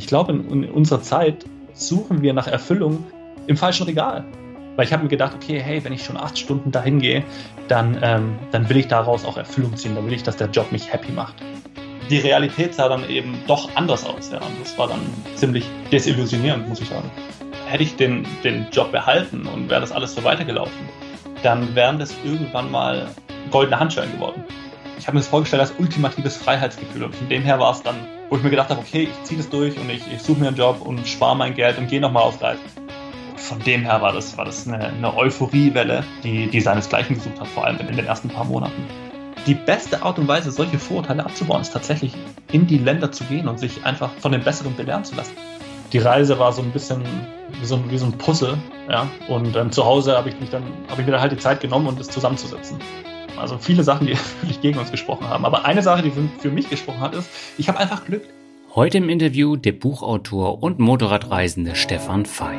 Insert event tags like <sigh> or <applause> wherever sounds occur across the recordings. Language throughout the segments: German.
ich glaube, in, in unserer Zeit suchen wir nach Erfüllung im falschen Regal. Weil ich habe mir gedacht, okay, hey, wenn ich schon acht Stunden dahin gehe, dann, ähm, dann will ich daraus auch Erfüllung ziehen. Dann will ich, dass der Job mich happy macht. Die Realität sah dann eben doch anders aus. Ja. Und das war dann ziemlich desillusionierend, muss ich sagen. Hätte ich den, den Job behalten und wäre das alles so weitergelaufen, dann wären das irgendwann mal goldene Handschellen geworden. Ich habe mir das vorgestellt als ultimatives Freiheitsgefühl. Und von dem her war es dann, wo ich mir gedacht habe, okay, ich ziehe das durch und ich, ich suche mir einen Job und spare mein Geld und gehe nochmal auf Reisen von dem her war das, war das eine, eine Euphoriewelle, die, die seinesgleichen gesucht hat, vor allem in den ersten paar Monaten. Die beste Art und Weise, solche Vorurteile abzubauen, ist tatsächlich in die Länder zu gehen und sich einfach von den Besseren belehren zu lassen. Die Reise war so ein bisschen wie so ein, wie so ein Puzzle, ja. Und ähm, zu Hause habe ich mich dann, habe ich mir dann halt die Zeit genommen, um das zusammenzusetzen. Also viele Sachen, die <laughs> wirklich gegen uns gesprochen haben. Aber eine Sache, die für, mich gesprochen hat, ist, ich habe einfach Glück. Heute im Interview der Buchautor und Motorradreisende Stefan Fey.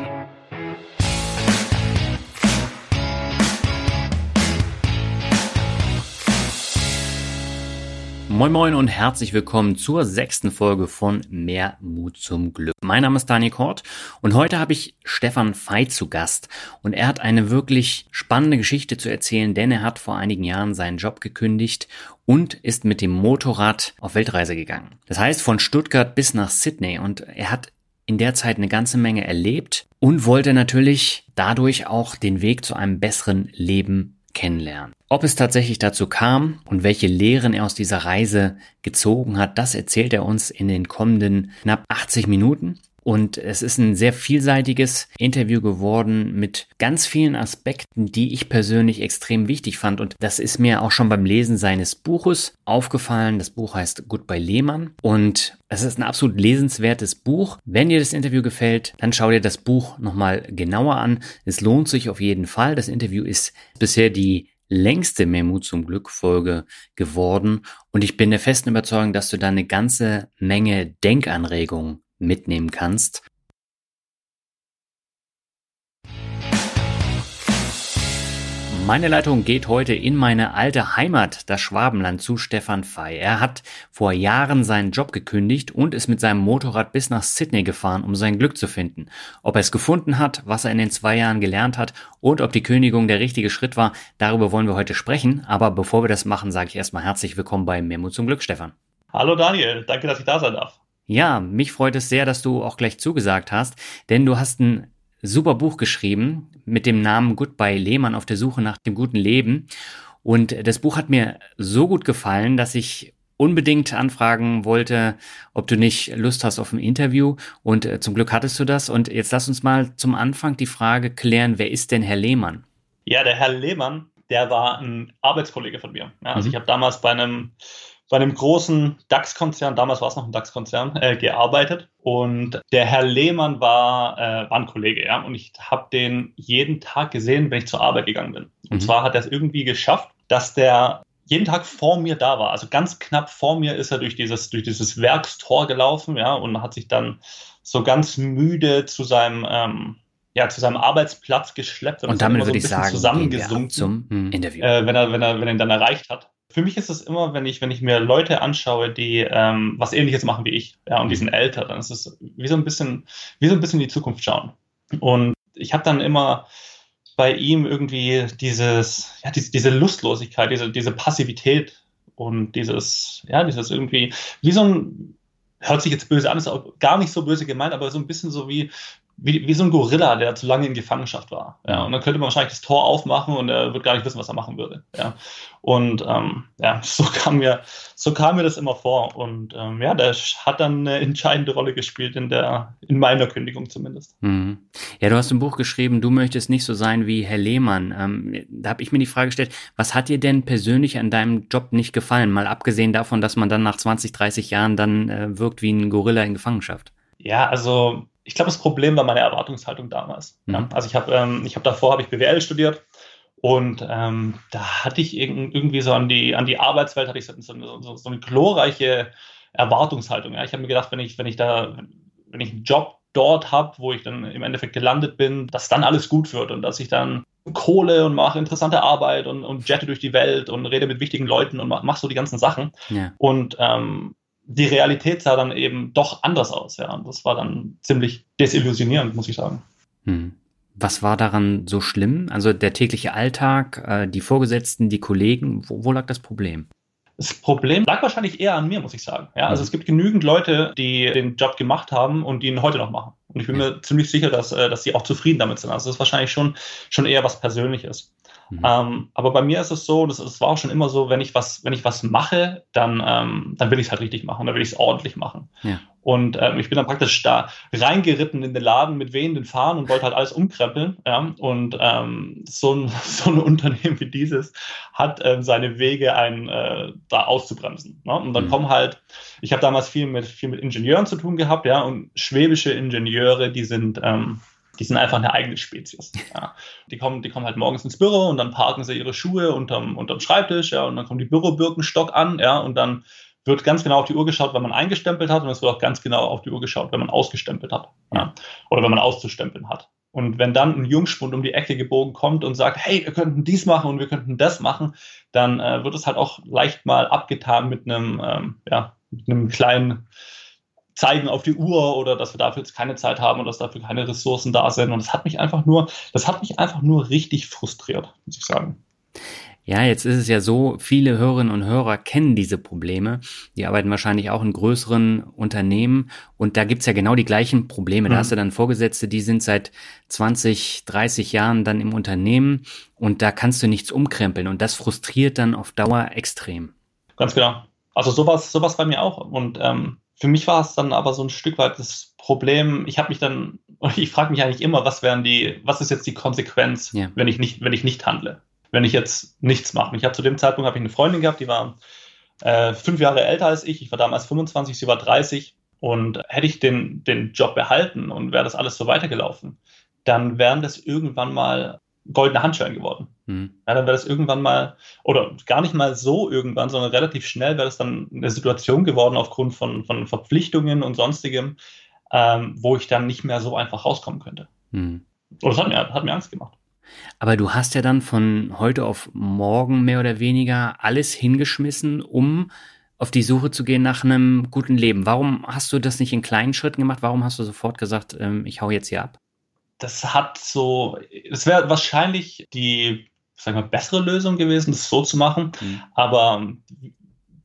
Moin Moin und herzlich willkommen zur sechsten Folge von Mehr Mut zum Glück. Mein Name ist Daniel Kort und heute habe ich Stefan Fey zu Gast und er hat eine wirklich spannende Geschichte zu erzählen, denn er hat vor einigen Jahren seinen Job gekündigt und ist mit dem Motorrad auf Weltreise gegangen. Das heißt von Stuttgart bis nach Sydney und er hat in der Zeit eine ganze Menge erlebt und wollte natürlich dadurch auch den Weg zu einem besseren Leben kennenlernen. Ob es tatsächlich dazu kam und welche Lehren er aus dieser Reise gezogen hat, das erzählt er uns in den kommenden knapp 80 Minuten. Und es ist ein sehr vielseitiges Interview geworden mit ganz vielen Aspekten, die ich persönlich extrem wichtig fand. Und das ist mir auch schon beim Lesen seines Buches aufgefallen. Das Buch heißt Goodbye Lehmann. Und es ist ein absolut lesenswertes Buch. Wenn dir das Interview gefällt, dann schau dir das Buch nochmal genauer an. Es lohnt sich auf jeden Fall. Das Interview ist bisher die längste Memu zum Glück Folge geworden und ich bin der festen Überzeugung, dass du da eine ganze Menge Denkanregungen mitnehmen kannst. Meine Leitung geht heute in meine alte Heimat, das Schwabenland, zu Stefan Fey. Er hat vor Jahren seinen Job gekündigt und ist mit seinem Motorrad bis nach Sydney gefahren, um sein Glück zu finden. Ob er es gefunden hat, was er in den zwei Jahren gelernt hat und ob die Kündigung der richtige Schritt war, darüber wollen wir heute sprechen. Aber bevor wir das machen, sage ich erstmal herzlich willkommen bei Memo zum Glück, Stefan. Hallo Daniel, danke, dass ich da sein darf. Ja, mich freut es sehr, dass du auch gleich zugesagt hast, denn du hast ein super Buch geschrieben mit dem Namen Goodbye Lehmann auf der Suche nach dem guten Leben. Und das Buch hat mir so gut gefallen, dass ich unbedingt anfragen wollte, ob du nicht Lust hast auf ein Interview. Und äh, zum Glück hattest du das. Und jetzt lass uns mal zum Anfang die Frage klären, wer ist denn Herr Lehmann? Ja, der Herr Lehmann, der war ein Arbeitskollege von mir. Also mhm. ich habe damals bei einem bei einem großen DAX-Konzern, damals war es noch ein DAX-Konzern, äh, gearbeitet. Und der Herr Lehmann war, äh, war ein Kollege, ja. Und ich habe den jeden Tag gesehen, wenn ich zur Arbeit gegangen bin. Und mhm. zwar hat er es irgendwie geschafft, dass der jeden Tag vor mir da war. Also ganz knapp vor mir ist er durch dieses, durch dieses Werkstor gelaufen, ja, und hat sich dann so ganz müde zu seinem, ähm, ja, zu seinem Arbeitsplatz geschleppt und, und damit so würde ich sagen, zusammengesunken zum Interview. Äh, wenn er, wenn er, wenn er ihn dann erreicht hat für mich ist es immer, wenn ich, wenn ich mir Leute anschaue, die ähm, was ähnliches machen wie ich, ja, und die sind älter, dann ist es wie so ein bisschen, wie so ein bisschen in die Zukunft schauen. Und ich habe dann immer bei ihm irgendwie dieses, ja, diese, diese Lustlosigkeit, diese, diese Passivität und dieses, ja, dieses irgendwie, wie so ein, hört sich jetzt böse an, ist auch gar nicht so böse gemeint, aber so ein bisschen so wie, wie, wie so ein Gorilla, der zu lange in Gefangenschaft war. Ja, und dann könnte man wahrscheinlich das Tor aufmachen und er wird gar nicht wissen, was er machen würde. Ja, und ähm, ja, <laughs> so kam mir, so kam mir das immer vor. Und ähm, ja, der hat dann eine entscheidende Rolle gespielt in der, in meiner Kündigung zumindest. Mhm. Ja, du hast ein Buch geschrieben, du möchtest nicht so sein wie Herr Lehmann. Ähm, da habe ich mir die Frage gestellt, was hat dir denn persönlich an deinem Job nicht gefallen? Mal abgesehen davon, dass man dann nach 20, 30 Jahren dann äh, wirkt wie ein Gorilla in Gefangenschaft. Ja, also ich glaube, das Problem war meine Erwartungshaltung damals. Mhm. Ja. Also ich habe ähm, ich hab davor habe ich BWL studiert und ähm, da hatte ich irgendwie so an die, an die Arbeitswelt hatte ich so, so, so eine glorreiche Erwartungshaltung. Ja. Ich habe mir gedacht, wenn ich, wenn ich da, wenn ich einen Job dort habe, wo ich dann im Endeffekt gelandet bin, dass dann alles gut wird und dass ich dann Kohle und mache interessante Arbeit und, und jette durch die Welt und rede mit wichtigen Leuten und mache mach so die ganzen Sachen. Ja. Und ähm, die Realität sah dann eben doch anders aus. Ja. Und das war dann ziemlich desillusionierend, muss ich sagen. Hm. Was war daran so schlimm? Also der tägliche Alltag, äh, die Vorgesetzten, die Kollegen, wo, wo lag das Problem? Das Problem lag wahrscheinlich eher an mir, muss ich sagen. Ja, also mhm. es gibt genügend Leute, die den Job gemacht haben und die ihn heute noch machen. Und ich bin mir ziemlich sicher, dass, äh, dass sie auch zufrieden damit sind. Also das ist wahrscheinlich schon, schon eher was Persönliches. Mhm. Ähm, aber bei mir ist es so, das, das war auch schon immer so, wenn ich was, wenn ich was mache, dann, ähm, dann will ich es halt richtig machen, dann will ich es ordentlich machen. Ja. Und ähm, ich bin dann praktisch da reingeritten in den Laden mit wehenden Fahnen und wollte halt alles umkrempeln. Ja? Und ähm, so, ein, <laughs> so ein Unternehmen wie dieses hat ähm, seine Wege, einen äh, da auszubremsen. Ne? Und dann mhm. kommen halt, ich habe damals viel mit, viel mit Ingenieuren zu tun gehabt, ja, und schwäbische Ingenieure, die sind ähm, die sind einfach eine eigene Spezies. Ja. Die, kommen, die kommen halt morgens ins Büro und dann parken sie ihre Schuhe unterm, unterm Schreibtisch, ja, und dann kommt die Bürobirkenstock an, ja, und dann wird ganz genau auf die Uhr geschaut, wenn man eingestempelt hat, und es wird auch ganz genau auf die Uhr geschaut, wenn man ausgestempelt hat. Ja. Oder wenn man auszustempeln hat. Und wenn dann ein Jungspund um die Ecke gebogen kommt und sagt, hey, wir könnten dies machen und wir könnten das machen, dann äh, wird es halt auch leicht mal abgetan mit einem, ähm, ja, mit einem kleinen zeigen auf die Uhr oder dass wir dafür jetzt keine Zeit haben oder dass dafür keine Ressourcen da sind. Und das hat mich einfach nur, das hat mich einfach nur richtig frustriert, muss ich sagen. Ja, jetzt ist es ja so, viele Hörerinnen und Hörer kennen diese Probleme. Die arbeiten wahrscheinlich auch in größeren Unternehmen und da gibt's ja genau die gleichen Probleme. Da mhm. hast du dann Vorgesetzte, die sind seit 20, 30 Jahren dann im Unternehmen und da kannst du nichts umkrempeln und das frustriert dann auf Dauer extrem. Ganz genau. Also sowas, sowas bei mir auch. Und ähm, für mich war es dann aber so ein Stück weit das Problem, ich habe mich dann, <laughs> ich frage mich eigentlich immer, was wären die, was ist jetzt die Konsequenz, ja. wenn ich nicht, wenn ich nicht handle, wenn ich jetzt nichts mache. Ich habe zu dem Zeitpunkt habe ich eine Freundin gehabt, die war äh, fünf Jahre älter als ich, ich war damals 25, sie war 30 und hätte ich den, den Job behalten und wäre das alles so weitergelaufen, dann wären das irgendwann mal goldene Handschellen geworden. Mhm. Ja, dann wäre das irgendwann mal, oder gar nicht mal so irgendwann, sondern relativ schnell wäre das dann eine Situation geworden aufgrund von, von Verpflichtungen und sonstigem, ähm, wo ich dann nicht mehr so einfach rauskommen könnte. Mhm. Und das hat mir, hat mir Angst gemacht. Aber du hast ja dann von heute auf morgen mehr oder weniger alles hingeschmissen, um auf die Suche zu gehen nach einem guten Leben. Warum hast du das nicht in kleinen Schritten gemacht? Warum hast du sofort gesagt, ähm, ich hau jetzt hier ab? Das hat so, es wäre wahrscheinlich die, sag mal, bessere Lösung gewesen, das so zu machen. Mhm. Aber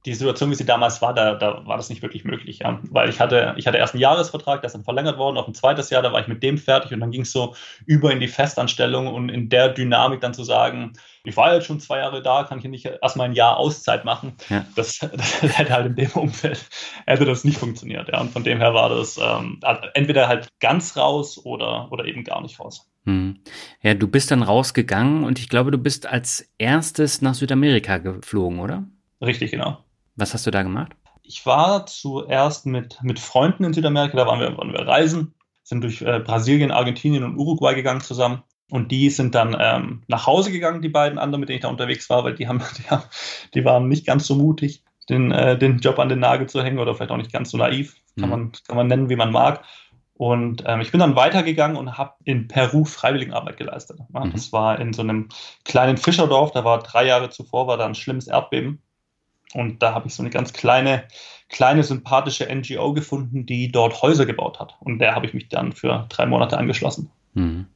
die Situation, wie sie damals war, da, da war das nicht wirklich möglich, ja. Weil ich hatte, ich hatte erst einen Jahresvertrag, der ist dann verlängert worden auf ein zweites Jahr, da war ich mit dem fertig und dann ging es so über in die Festanstellung und in der Dynamik dann zu sagen, ich war jetzt schon zwei Jahre da, kann ich nicht erstmal ein Jahr Auszeit machen. Ja. Das, <laughs> das, hätte halt in dem Umfeld hätte das nicht funktioniert, ja. Und von dem her war das ähm, entweder halt ganz raus oder, oder eben gar nicht raus. Hm. Ja, du bist dann rausgegangen und ich glaube, du bist als erstes nach Südamerika geflogen, oder? Richtig, genau. Was hast du da gemacht? Ich war zuerst mit, mit Freunden in Südamerika, da waren wir, waren wir reisen, sind durch äh, Brasilien, Argentinien und Uruguay gegangen zusammen. Und die sind dann ähm, nach Hause gegangen, die beiden anderen, mit denen ich da unterwegs war, weil die haben, <laughs> die, haben, die waren nicht ganz so mutig, den, äh, den Job an den Nagel zu hängen oder vielleicht auch nicht ganz so naiv. Kann, mhm. man, kann man nennen, wie man mag. Und ähm, ich bin dann weitergegangen und habe in Peru Freiwilligenarbeit geleistet. Mhm. Das war in so einem kleinen Fischerdorf, da war drei Jahre zuvor, war da ein schlimmes Erdbeben. Und da habe ich so eine ganz kleine, kleine, sympathische NGO gefunden, die dort Häuser gebaut hat. Und der habe ich mich dann für drei Monate angeschlossen. Mhm.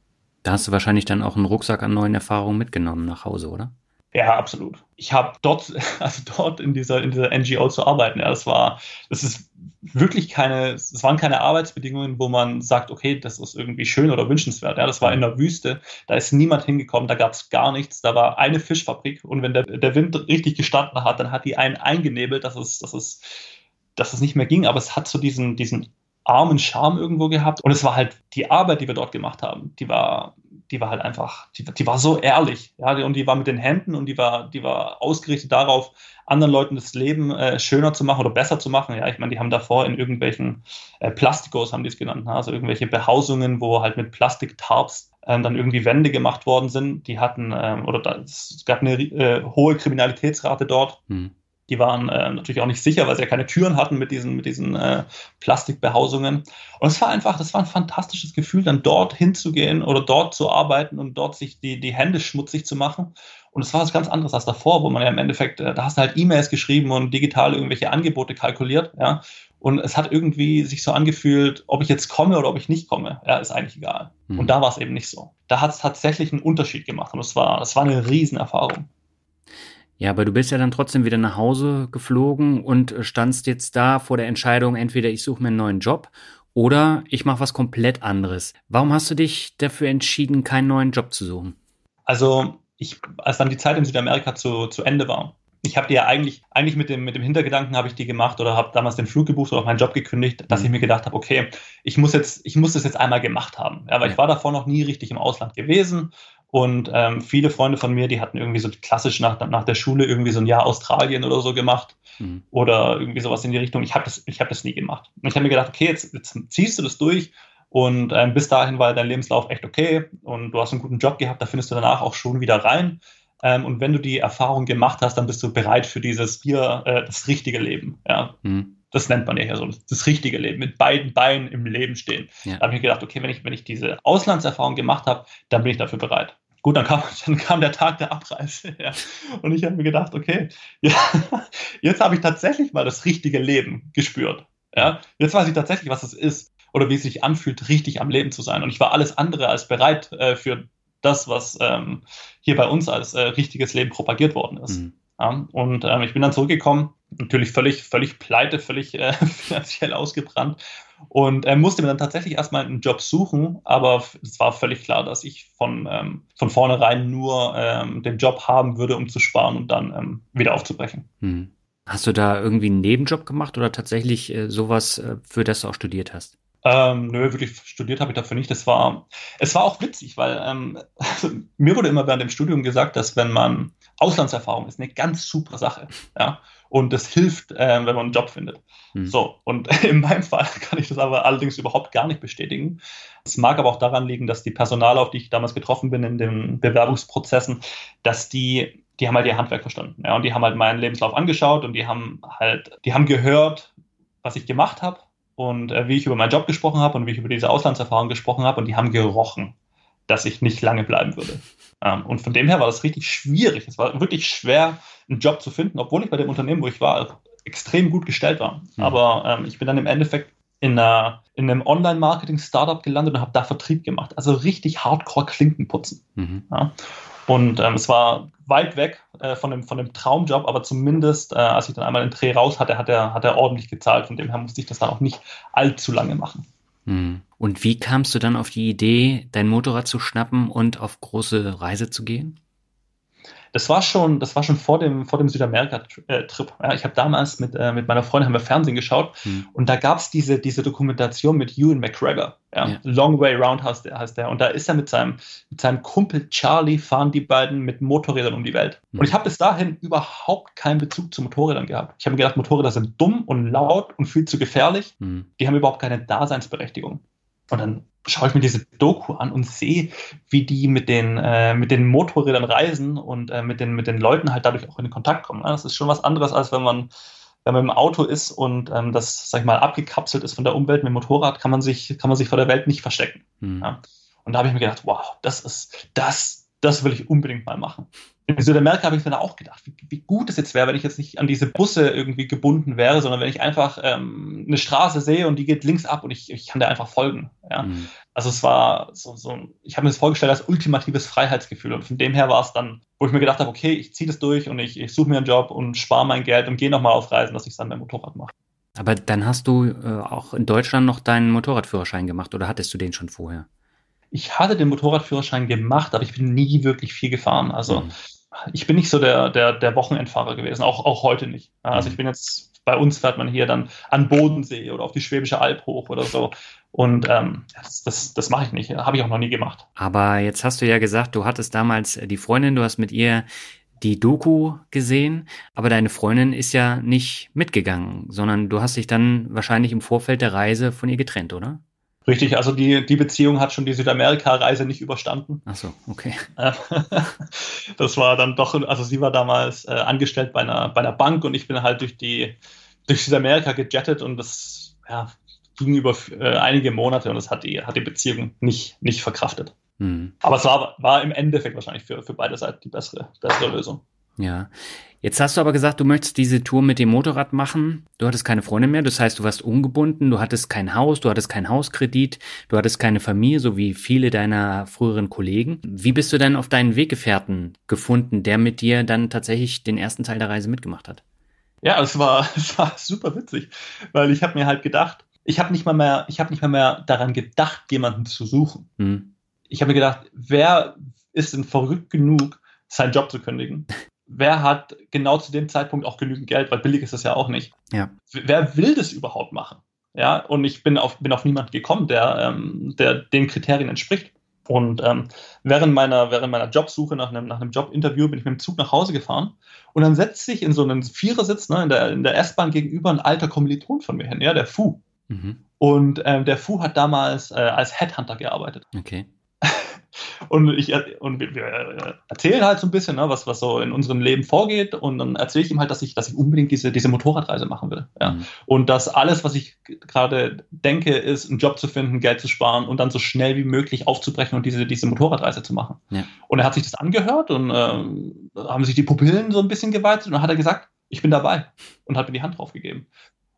Da hast du wahrscheinlich dann auch einen Rucksack an neuen Erfahrungen mitgenommen nach Hause, oder? Ja, absolut. Ich habe dort, <laughs> also dort in dieser, in dieser NGO zu arbeiten, ja, das war, das ist wirklich keine, es waren keine Arbeitsbedingungen, wo man sagt, okay, das ist irgendwie schön oder wünschenswert. Ja, das war in der Wüste, da ist niemand hingekommen, da gab es gar nichts, da war eine Fischfabrik und wenn der, der Wind richtig gestanden hat, dann hat die einen eingenebelt, dass es, dass es, dass es nicht mehr ging, aber es hat so diesen, diesen armen Charme irgendwo gehabt und es war halt die Arbeit, die wir dort gemacht haben, die war die war halt einfach, die, die war so ehrlich, ja, und die war mit den Händen und die war, die war ausgerichtet darauf, anderen Leuten das Leben äh, schöner zu machen oder besser zu machen. Ja, ich meine, die haben davor in irgendwelchen äh, Plastikos, haben die es genannt, ne? also irgendwelche Behausungen, wo halt mit Plastiktarps ähm, dann irgendwie Wände gemacht worden sind. Die hatten, ähm, oder da, es gab eine äh, hohe Kriminalitätsrate dort. Hm Die waren äh, natürlich auch nicht sicher, weil sie ja keine Türen hatten mit diesen, mit diesen äh, Plastikbehausungen. Und es war einfach, das war ein fantastisches Gefühl, dann dort hinzugehen oder dort zu arbeiten und dort sich die, die Hände schmutzig zu machen. Und es war was ganz anderes als davor, wo man ja im Endeffekt, äh, da hast du halt E-Mails geschrieben und digital irgendwelche Angebote kalkuliert, ja. Und es hat irgendwie sich so angefühlt, ob ich jetzt komme oder ob ich nicht komme, ja, ist eigentlich egal. Mhm. Und da war es eben nicht so. Da hat es tatsächlich einen Unterschied gemacht und es war, es war eine Riesenerfahrung. Ja, aber du bist ja dann trotzdem wieder nach Hause geflogen und standst jetzt da vor der Entscheidung, entweder ich suche mir einen neuen Job oder ich mache was komplett anderes. Warum hast du dich dafür entschieden, keinen neuen Job zu suchen? Also, ich, als dann die Zeit in Südamerika zu, zu Ende war, ich habe die ja eigentlich, eigentlich mit dem, mit dem Hintergedanken habe ich die gemacht oder habe damals den Flug gebucht oder auch meinen Job gekündigt, dass mhm. ich mir gedacht habe, okay, ich muss jetzt, ich muss das jetzt einmal gemacht haben. Ja, weil ja. ich war davor noch nie richtig im Ausland gewesen. Und ähm, viele Freunde von mir, die hatten irgendwie so klassisch nach, nach der Schule irgendwie so ein Jahr Australien oder so gemacht mhm. oder irgendwie sowas in die Richtung. Ich habe das, ich hab das nie gemacht. Und ich habe mir gedacht, okay, jetzt, jetzt ziehst du das durch und ähm, bis dahin war dein Lebenslauf echt okay und du hast einen guten Job gehabt, da findest du danach auch schon wieder rein. Ähm, und wenn du die Erfahrung gemacht hast, dann bist du bereit für dieses hier, äh, das richtige Leben. Ja. Mhm. Das nennt man ja hier so, das, richtige Leben, mit beiden Beinen im Leben stehen. Ja. Da habe ich gedacht, okay, wenn ich, wenn ich diese Auslandserfahrung gemacht habe, dann bin ich dafür bereit. Gut, dann kam, dann kam der Tag der Abreise. Ja. Und ich habe mir gedacht, okay, <laughs> ja, jetzt habe ich tatsächlich mal das richtige Leben gespürt. Ja. Jetzt weiß ich tatsächlich, was es ist oder wie es sich anfühlt, richtig am Leben zu sein. Und ich war alles andere als bereit äh, für das, was ähm, hier bei uns als äh, richtiges Leben propagiert worden ist. Mhm. Ja, und ähm, ich bin dann zurückgekommen, natürlich völlig, völlig pleite, völlig äh, <laughs> finanziell ausgebrannt und äh, musste mir dann tatsächlich erstmal einen Job suchen, aber es war völlig klar, dass ich von, ähm, von vornherein nur ähm, den Job haben würde, um zu sparen und dann ähm, wieder aufzubrechen. Mhm. Hast du da irgendwie einen Nebenjob gemacht oder tatsächlich äh, sowas, äh, für das du auch studiert hast? Ähm, nö, wirklich studiert habe ich dafür nicht. Das war, es war auch witzig, weil ähm, <laughs> mir wurde immer während dem Studium gesagt, dass wenn man Auslandserfahrung ist, eine ganz super Sache, ja, und das hilft, äh, wenn man einen Job findet. Hm. So, und <laughs> in meinem Fall kann ich das aber allerdings überhaupt gar nicht bestätigen. Es mag aber auch daran liegen, dass die Personale, auf die ich damals getroffen bin in den Bewerbungsprozessen, dass die, die haben halt ihr Handwerk verstanden, ja, und die haben halt meinen Lebenslauf angeschaut und die haben halt, die haben gehört, was ich gemacht habe und äh, wie ich über meinen Job gesprochen habe und wie ich über diese Auslandserfahrung gesprochen habe und die haben gerochen, dass ich nicht lange bleiben würde. Ähm, und von dem her war das richtig schwierig. Es war wirklich schwer, einen Job zu finden, obwohl ich bei dem Unternehmen, wo ich war, extrem gut gestellt war. Mhm. Aber ähm, ich bin dann im Endeffekt in, einer, in einem Online-Marketing-Startup gelandet und habe da Vertrieb gemacht. Also richtig hardcore Klinken putzen. Mhm. Ja. Und ähm, es war weit weg äh, von, dem, von dem Traumjob, aber zumindest, äh, als ich dann einmal den Dreh raus hatte, hat er, hat er ordentlich gezahlt. Von dem her musste ich das dann auch nicht allzu lange machen. Hm. Und wie kamst du dann auf die Idee, dein Motorrad zu schnappen und auf große Reise zu gehen? Das war schon, das war schon vor dem, vor dem Südamerika-Trip. Ja, ich habe damals mit, äh, mit meiner Freundin haben wir Fernsehen geschaut hm. und da gab es diese, diese Dokumentation mit Ewan McGregor. Ja, ja. Long Way Round heißt der, heißt der. Und da ist er mit seinem, mit seinem Kumpel Charlie, fahren die beiden mit Motorrädern um die Welt. Hm. Und ich habe bis dahin überhaupt keinen Bezug zu Motorrädern gehabt. Ich habe mir gedacht, Motorräder sind dumm und laut und viel zu gefährlich. Hm. Die haben überhaupt keine Daseinsberechtigung. Und dann schaue ich mir diese Doku an und sehe, wie die mit den, äh, mit den Motorrädern reisen und äh, mit, den, mit den Leuten halt dadurch auch in Kontakt kommen. Das ist schon was anderes, als wenn man, wenn man im Auto ist und ähm, das, sag ich mal, abgekapselt ist von der Umwelt mit dem Motorrad, kann man sich, kann man sich vor der Welt nicht verstecken. Mhm. Ja? Und da habe ich mir gedacht, wow, das ist, das, das will ich unbedingt mal machen in Südamerika habe ich mir auch gedacht, wie, wie gut es jetzt wäre, wenn ich jetzt nicht an diese Busse irgendwie gebunden wäre, sondern wenn ich einfach ähm, eine Straße sehe und die geht links ab und ich, ich kann der einfach folgen. Ja? Mhm. Also es war so, so ich habe mir das vorgestellt als ultimatives Freiheitsgefühl und von dem her war es dann, wo ich mir gedacht habe, okay, ich ziehe das durch und ich, ich suche mir einen Job und spare mein Geld und gehe nochmal auf Reisen, dass ich es dann beim Motorrad mache. Aber dann hast du äh, auch in Deutschland noch deinen Motorradführerschein gemacht oder hattest du den schon vorher? Ich hatte den Motorradführerschein gemacht, aber ich bin nie wirklich viel gefahren. Also mhm ich bin nicht so der, der, der Wochenendfahrer gewesen, auch, auch heute nicht. Also ich mhm. bin jetzt, bei uns fährt man hier dann an Bodensee oder auf die Schwäbische Alb hoch oder so. Und ähm, das, das, das mache ich nicht, habe ich auch noch nie gemacht. Aber jetzt hast du ja gesagt, du hattest damals die Freundin, du hast mit ihr die Doku gesehen, aber deine Freundin ist ja nicht mitgegangen, sondern du hast dich dann wahrscheinlich im Vorfeld der Reise von ihr getrennt, oder? Richtig, also die, die Beziehung hat schon die Südamerika-Reise nicht überstanden. Ach so, okay. <laughs> das war dann doch, also sie war damals äh, angestellt bei einer, bei einer Bank und ich bin halt durch die durch Südamerika gejettet und das ja, ging über äh, einige Monate und das hat die, hat die Beziehung nicht, nicht verkraftet. Mhm. Aber es war, war im Endeffekt wahrscheinlich für, für beide Seiten die bessere, bessere Lösung. Ja. Jetzt hast du aber gesagt, du möchtest diese Tour mit dem Motorrad machen. Du hattest keine Freunde mehr, das heißt, du warst ungebunden, du hattest kein Haus, du hattest keinen Hauskredit, du hattest keine Familie, so wie viele deiner früheren Kollegen. Wie bist du denn auf deinen Weggefährten gefunden, der mit dir dann tatsächlich den ersten Teil der Reise mitgemacht hat? Ja, es war, <laughs> es war super witzig, weil ich habe mir halt gedacht, ich habe nicht mal mehr, ich habe nicht mal mehr daran gedacht, jemanden zu suchen. Hm. Ich habe mir gedacht, wer ist denn verrückt genug, seinen Job zu kündigen? <laughs> wer hat genau zu dem Zeitpunkt auch genügend Geld, weil billig ist das ja auch nicht. Ja. Wer will das überhaupt machen? Ja, und ich bin auf, bin auf niemanden gekommen, der, ähm, der den Kriterien entspricht. Und ähm, während, meiner, während meiner Jobsuche nach einem, nach einem Jobinterview bin ich mit dem Zug nach Hause gefahren und dann setzt sich in so einen Vierersitz ne, in der, in der S-Bahn gegenüber ein alter Kommiliton von mir hin, ja, der Fu. Mhm. Und ähm, der Fu hat damals äh, als Headhunter gearbeitet. Okay. Und, ich, und wir, wir erzählen halt so ein bisschen, ne, was, was so in unserem Leben vorgeht. Und dann erzähle ich ihm halt, dass ich, dass ich unbedingt diese, diese Motorradreise machen will. Ja. Mhm. Und dass alles, was ich gerade denke, ist, einen Job zu finden, Geld zu sparen und dann so schnell wie möglich aufzubrechen und diese, diese Motorradreise zu machen. Ja. Und er hat sich das angehört und äh, haben sich die Pupillen so ein bisschen geweitet und dann hat er gesagt, ich bin dabei und hat mir die Hand drauf gegeben.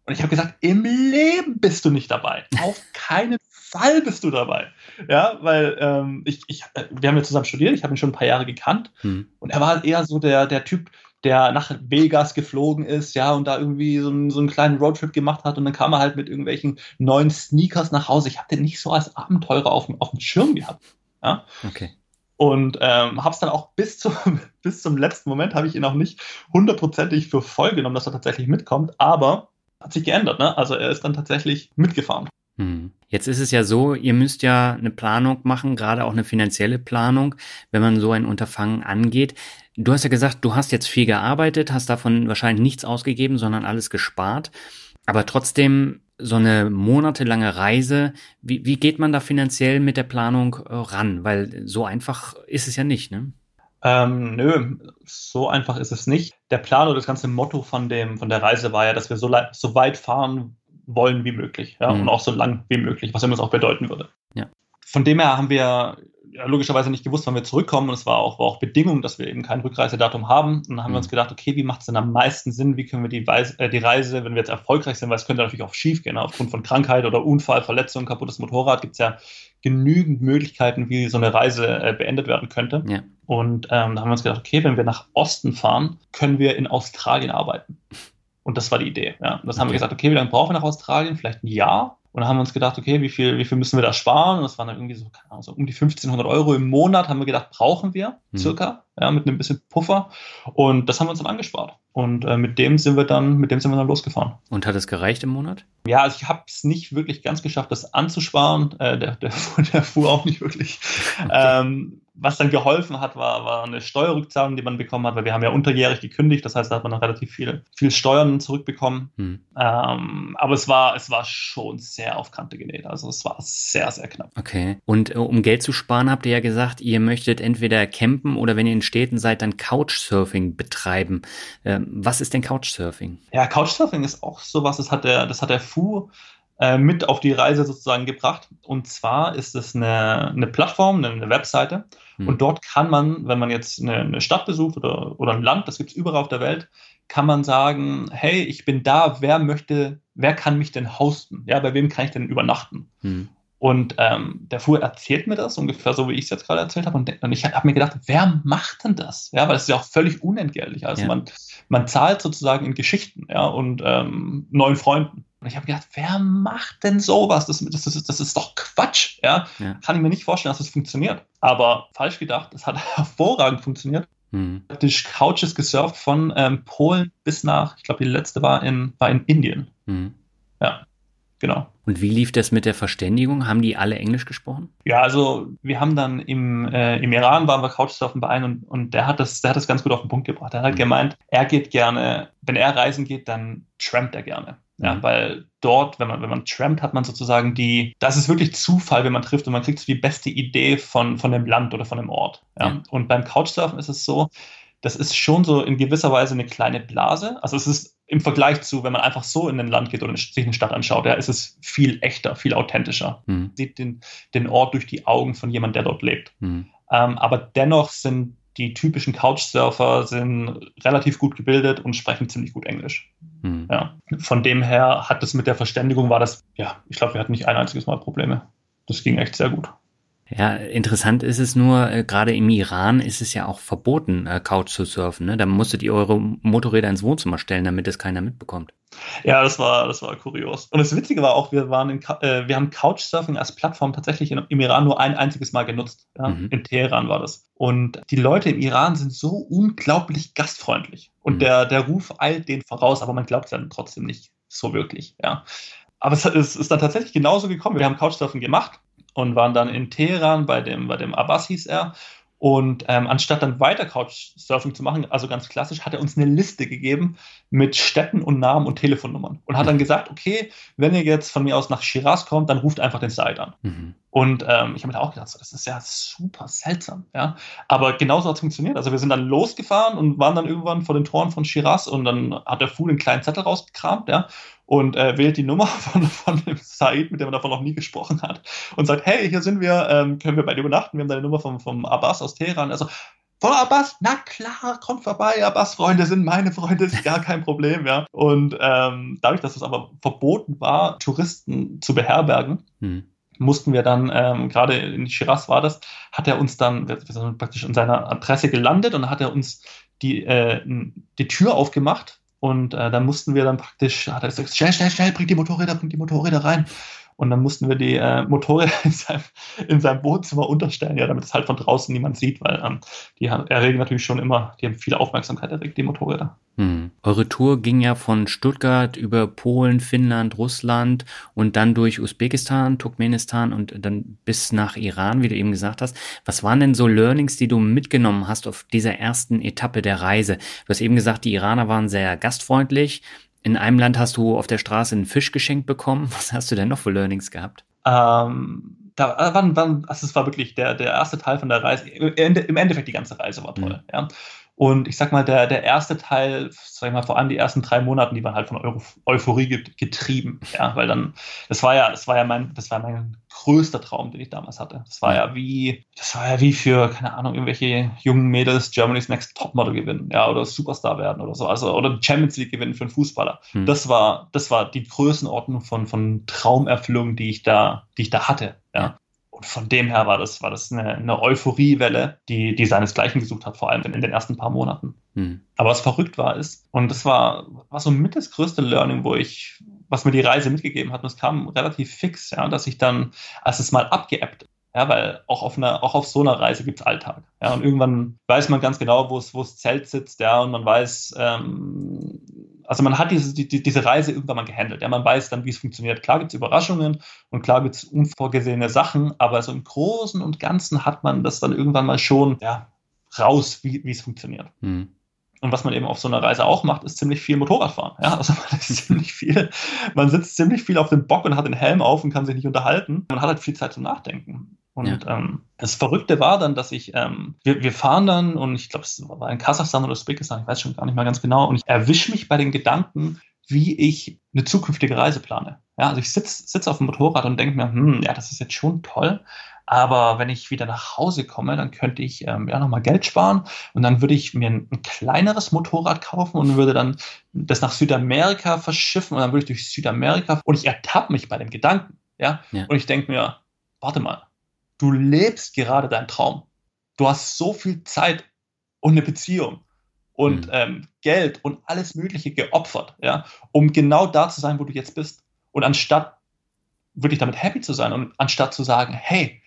Und ich habe gesagt, im Leben bist du nicht dabei. Auf keinen Fall bist du dabei. Ja, weil ähm, ich, ich, äh, wir haben ja zusammen studiert, ich habe ihn schon ein paar Jahre gekannt hm. und er war halt eher so der, der Typ, der nach Vegas geflogen ist, ja, und da irgendwie so einen, so einen kleinen Roadtrip gemacht hat und dann kam er halt mit irgendwelchen neuen Sneakers nach Hause. Ich habe den nicht so als Abenteurer auf, auf dem Schirm gehabt. Ja. Okay. Und ähm, habe es dann auch bis zum, <laughs> bis zum letzten Moment, habe ich ihn auch nicht hundertprozentig für voll genommen, dass er tatsächlich mitkommt, aber hat sich geändert, ne? Also er ist dann tatsächlich mitgefahren. Hm. Jetzt ist es ja so, ihr müsst ja eine Planung machen, gerade auch eine finanzielle Planung, wenn man so ein Unterfangen angeht. Du hast ja gesagt, du hast jetzt viel gearbeitet, hast davon wahrscheinlich nichts ausgegeben, sondern alles gespart. Aber trotzdem so eine monatelange Reise, wie, wie geht man da finanziell mit der Planung äh, ran? Weil so einfach ist es ja nicht, ne? Ähm, nö, so einfach ist es nicht. Der Plan oder das ganze Motto von, dem, von der Reise war ja, dass wir so, so weit fahren wollen wie möglich ja, mhm. und auch so lang wie möglich, was immer das auch bedeuten würde. Ja. Von dem her haben wir ja, logischerweise nicht gewusst, wann wir zurückkommen und es war auch, war auch Bedingung, dass wir eben kein Rückreisedatum haben. Und dann haben mhm. wir uns gedacht, okay, wie macht es denn am meisten Sinn? Wie können wir die, Weise, äh, die Reise, wenn wir jetzt erfolgreich sind, weil es könnte natürlich auch schief gehen, aufgrund von Krankheit oder Unfall, Verletzung, kaputtes Motorrad, gibt es ja genügend Möglichkeiten, wie so eine Reise äh, beendet werden könnte. Ja. Und ähm, da haben wir uns gedacht, okay, wenn wir nach Osten fahren, können wir in Australien arbeiten. Und das war die Idee. Ja. Und das okay. haben wir gesagt, okay, wie lange brauchen wir nach Australien? Vielleicht ein Jahr. Und dann haben wir uns gedacht, okay, wie viel, wie viel müssen wir da sparen? Und das waren dann irgendwie so, keine Ahnung, so um die 1500 Euro im Monat, haben wir gedacht, brauchen wir mhm. circa, ja, mit einem bisschen Puffer. Und das haben wir uns dann angespart. Und äh, mit dem sind wir dann, mit dem sind wir dann losgefahren. Und hat es gereicht im Monat? Ja, also ich habe es nicht wirklich ganz geschafft, das anzusparen. Äh, der, der, <laughs> der fuhr auch nicht wirklich. Okay. Ähm, was dann geholfen hat, war, war eine Steuerrückzahlung, die man bekommen hat, weil wir haben ja unterjährig gekündigt, das heißt, da hat man dann relativ viel, viel Steuern zurückbekommen. Hm. Ähm, aber es war, es war schon sehr auf Kante genäht. Also es war sehr, sehr knapp. Okay. Und äh, um Geld zu sparen, habt ihr ja gesagt, ihr möchtet entweder campen oder wenn ihr in Städten seid, dann Couchsurfing betreiben. Ähm, was ist denn Couchsurfing? Ja, Couchsurfing ist auch sowas, das hat der, das hat der Fu äh, mit auf die Reise sozusagen gebracht. Und zwar ist es eine, eine Plattform, eine, Webseite. Mhm. Und dort kann man, wenn man jetzt eine, eine Stadt besucht oder, oder ein Land, das gibt es überall auf der Welt, kann man sagen, hey, ich bin da, wer möchte, wer kann mich denn hosten? Ja, bei wem kann ich denn übernachten? Mhm. Und ähm, der Fuhr erzählt mir das ungefähr so, wie ich es jetzt gerade erzählt habe. Und, und ich habe mir gedacht, wer macht denn das? Ja, weil es ist ja auch völlig unentgeltlich. Also ja. man, man zahlt sozusagen in Geschichten ja, und ähm, neuen Freunden. Und ich habe gedacht, wer macht denn sowas? Das, das, das, das ist doch Quatsch. Ja? ja? Kann ich mir nicht vorstellen, dass das funktioniert. Aber falsch gedacht, es hat <laughs> hervorragend funktioniert. Mhm. Praktisch Couches gesurft von ähm, Polen bis nach, ich glaube, die letzte war in, war in Indien. Mhm. Ja, genau. Und wie lief das mit der Verständigung? Haben die alle Englisch gesprochen? Ja, also wir haben dann im, äh, im Iran waren wir Couchsurfen bei einem und, und der hat das, der hat das ganz gut auf den Punkt gebracht. Er hat mhm. gemeint, er geht gerne, wenn er reisen geht, dann trampt er gerne. Ja, mhm. weil dort, wenn man, wenn man trampt, hat man sozusagen die, das ist wirklich Zufall, wenn man trifft und man kriegt so die beste Idee von, von dem Land oder von dem Ort. Ja. ja. Und beim Couchsurfen ist es so, das ist schon so in gewisser Weise eine kleine Blase. Also es ist im Vergleich zu, wenn man einfach so in ein Land geht oder sich eine Stadt anschaut, ja, ist es viel echter, viel authentischer. Mhm. Sieht den, den Ort durch die Augen von jemandem, der dort lebt. Mhm. Ähm, aber dennoch sind die typischen Couchsurfer sind relativ gut gebildet und sprechen ziemlich gut Englisch. Mhm. Ja. Von dem her hat es mit der Verständigung war das, ja, ich glaube, wir hatten nicht ein einziges Mal Probleme. Das ging echt sehr gut. Ja, interessant ist es nur, äh, gerade im Iran ist es ja auch verboten, äh, Couch zu surfen. Ne? Da musstet ihr eure Motorräder ins Wohnzimmer stellen, damit es keiner mitbekommt. Ja, das war, das war kurios. Und das Witzige war auch, wir waren in, äh, wir haben Couchsurfing als Plattform tatsächlich in, im Iran nur ein einziges Mal genutzt. Ja? Mhm. In Teheran war das. Und die Leute im Iran sind so unglaublich gastfreundlich. Und mhm. der, der Ruf eilt denen voraus, aber man glaubt es dann trotzdem nicht so wirklich. Ja. Aber es, es ist dann tatsächlich genauso gekommen. Wir haben Couchsurfing gemacht und waren dann in Teheran bei dem, bei dem Abbas hieß er. Und ähm, anstatt dann weiter Couchsurfing zu machen, also ganz klassisch, hat er uns eine Liste gegeben mit Städten und Namen und Telefonnummern. Und hat dann gesagt, okay, wenn ihr jetzt von mir aus nach Shiraz kommt, dann ruft einfach den Site an. Mhm. Und ähm, ich habe mir auch gedacht, das ist ja super seltsam. Ja? Aber genauso hat es funktioniert. Also wir sind dann losgefahren und waren dann irgendwann vor den Toren von Shiraz und dann hat der Fool einen kleinen Zettel rausgekramt, ja, und äh, wählt die Nummer <laughs> von, von dem Said, mit dem er davon noch nie gesprochen hat, und sagt, hey, hier sind wir, ähm, können wir bei dir übernachten? Wir haben deine Nummer vom, vom Abbas aus Teheran. Also, voll Abbas, na klar, kommt vorbei, Abbas-Freunde sind meine Freunde, ist gar kein Problem, ja. Und ähm, dadurch, dass es aber verboten war, Touristen zu beherbergen, hm mussten wir dann, ähm, gerade in Shiraz war das, hat er uns dann, wir sind praktisch in seiner Adresse gelandet und dann hat er uns die, äh, die Tür aufgemacht und äh, dann mussten wir dann praktisch, hat er gesagt, schnell, schnell, schnell, bringt die Motorräder, bringt die Motorräder rein. Und dann mussten wir die äh, Motorräder <laughs> in seinem, in seinem Wohnzimmer unterstellen, ja, damit es halt von draußen niemand sieht, weil ähm, die erregen natürlich schon immer, die haben viel Aufmerksamkeit erregt, die Motorräder. Hm. Eure Tour ging ja von Stuttgart über Polen, Finnland, Russland und dann durch Usbekistan, Turkmenistan und dann bis nach Iran, wie du eben gesagt hast. Was waren denn so Learnings, die du mitgenommen hast auf dieser ersten Etappe der Reise? Du hast eben gesagt, die Iraner waren sehr gastfreundlich. In einem Land hast du auf der Straße einen Fisch geschenkt bekommen. <laughs> Was hast du denn noch für Learnings gehabt? Ähm, da äh, wann, wann, also es war wirklich der, der erste Teil von der Reise. Im Endeffekt die ganze Reise war toll. Mhm. Ja. Und ich sag mal, der, der erste Teil, sag ich mal, vor allem die ersten drei Monaten, die waren halt von Euphorie getrieben. Ja, weil dann, das war ja, das war ja mein, das war mein größter Traum, den ich damals hatte. Das war ja wie, das war ja wie für, keine Ahnung, irgendwelche jungen Mädels Germany's Next Topmodel gewinnen, ja, oder Superstar werden oder so, also, oder Champions League gewinnen für einen Fußballer. Hm. Das war, das war die Größenordnung von, von Traumerfüllung, die ich da, die ich da hatte, ja. Und von dem her war das, war das eine, eine Euphoriewelle, die, die seinesgleichen gesucht hat, vor allem in, in den ersten paar Monaten. Hm. Aber was verrückt war, ist, und das war, war so mit das größte Learning, wo ich, was mir die Reise mitgegeben hat, und es kam relativ fix, ja, dass ich dann, als es mal abgeebbt ja, weil auch auf einer, auch auf so einer Reise gibt es Alltag. Ja, und irgendwann weiß man ganz genau, wo es Zelt sitzt, ja, und man weiß, ähm, also man hat diese, die, diese Reise irgendwann mal gehandelt. Ja, man weiß dann, wie es funktioniert. Klar gibt es Überraschungen und klar gibt es unvorgesehene Sachen, aber so im Großen und Ganzen hat man das dann irgendwann mal schon ja, raus, wie, wie es funktioniert. Mhm. Und was man eben auf so einer Reise auch macht, ist ziemlich viel Motorradfahren. Ja, also <laughs> man ist ziemlich viel, man sitzt ziemlich viel auf dem Bock und hat den Helm auf und kann sich nicht unterhalten. Man hat halt viel Zeit zum Nachdenken. Und ja. ähm, das Verrückte war dann, dass ich, ähm, wir, wir fahren dann und ich glaube, es war in Kasachstan oder Usbekistan, ich weiß schon gar nicht mal ganz genau, und ich erwische mich bei den Gedanken, wie ich eine zukünftige Reise plane. Ja, also ich sitze sitz auf dem Motorrad und denke mir, hm, ja, das ist jetzt schon toll, aber wenn ich wieder nach Hause komme, dann könnte ich ähm, ja nochmal Geld sparen und dann würde ich mir ein, ein, kleineres Motorrad kaufen und würde dann das nach Südamerika verschiffen und dann würde ich durch Südamerika und ich ertappe mich bei dem Gedanken. Ja, ja. und ich denke mir, warte mal, du lebst gerade deinen Traum. Du hast so viel Zeit und eine Beziehung und mhm. ähm, Geld und alles Mögliche geopfert, ja, um genau da zu sein, wo du jetzt bist. Und anstatt wirklich damit happy zu sein und anstatt zu sagen, hey,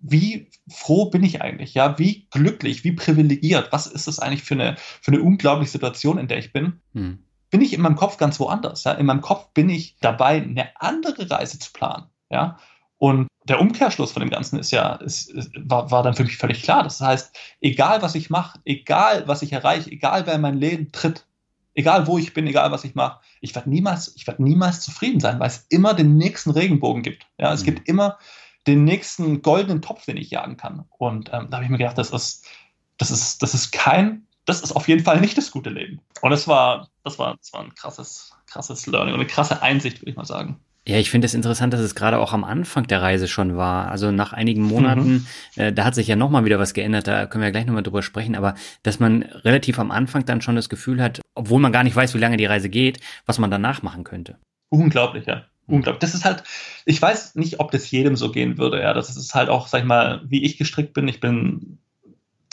wie froh bin ich eigentlich, ja, wie glücklich, wie privilegiert, was ist das eigentlich für eine, für eine unglaubliche Situation, in der ich bin, mhm. bin ich in meinem Kopf ganz woanders, ja, in meinem Kopf bin ich dabei, eine andere Reise zu planen, ja, und der Umkehrschluss von dem Ganzen ist ja, ist, ist, war, war dann für mich völlig klar. Das heißt, egal was ich mache, egal was ich erreiche, egal wer in mein Leben tritt, egal wo ich bin, egal was ich mache, ich werde niemals, ich werde niemals zufrieden sein, weil es immer den nächsten Regenbogen gibt. Ja, es mhm. gibt immer den nächsten goldenen Topf, den ich jagen kann. Und ähm, da habe ich mir gedacht, das ist, das ist, das ist kein, das ist auf jeden Fall nicht das gute Leben. Und das war, das war, das war ein krasses, krasses Learning und eine krasse Einsicht, würde ich mal sagen. Ja, ich finde es interessant, dass es gerade auch am Anfang der Reise schon war. Also nach einigen Monaten, mhm. äh, da hat sich ja nochmal wieder was geändert, da können wir gleich nochmal drüber sprechen, aber dass man relativ am Anfang dann schon das Gefühl hat, obwohl man gar nicht weiß, wie lange die Reise geht, was man danach machen könnte. Unglaublich, ja. Unglaublich. Das ist halt, ich weiß nicht, ob das jedem so gehen würde, ja. Das ist halt auch, sag ich mal, wie ich gestrickt bin. Ich bin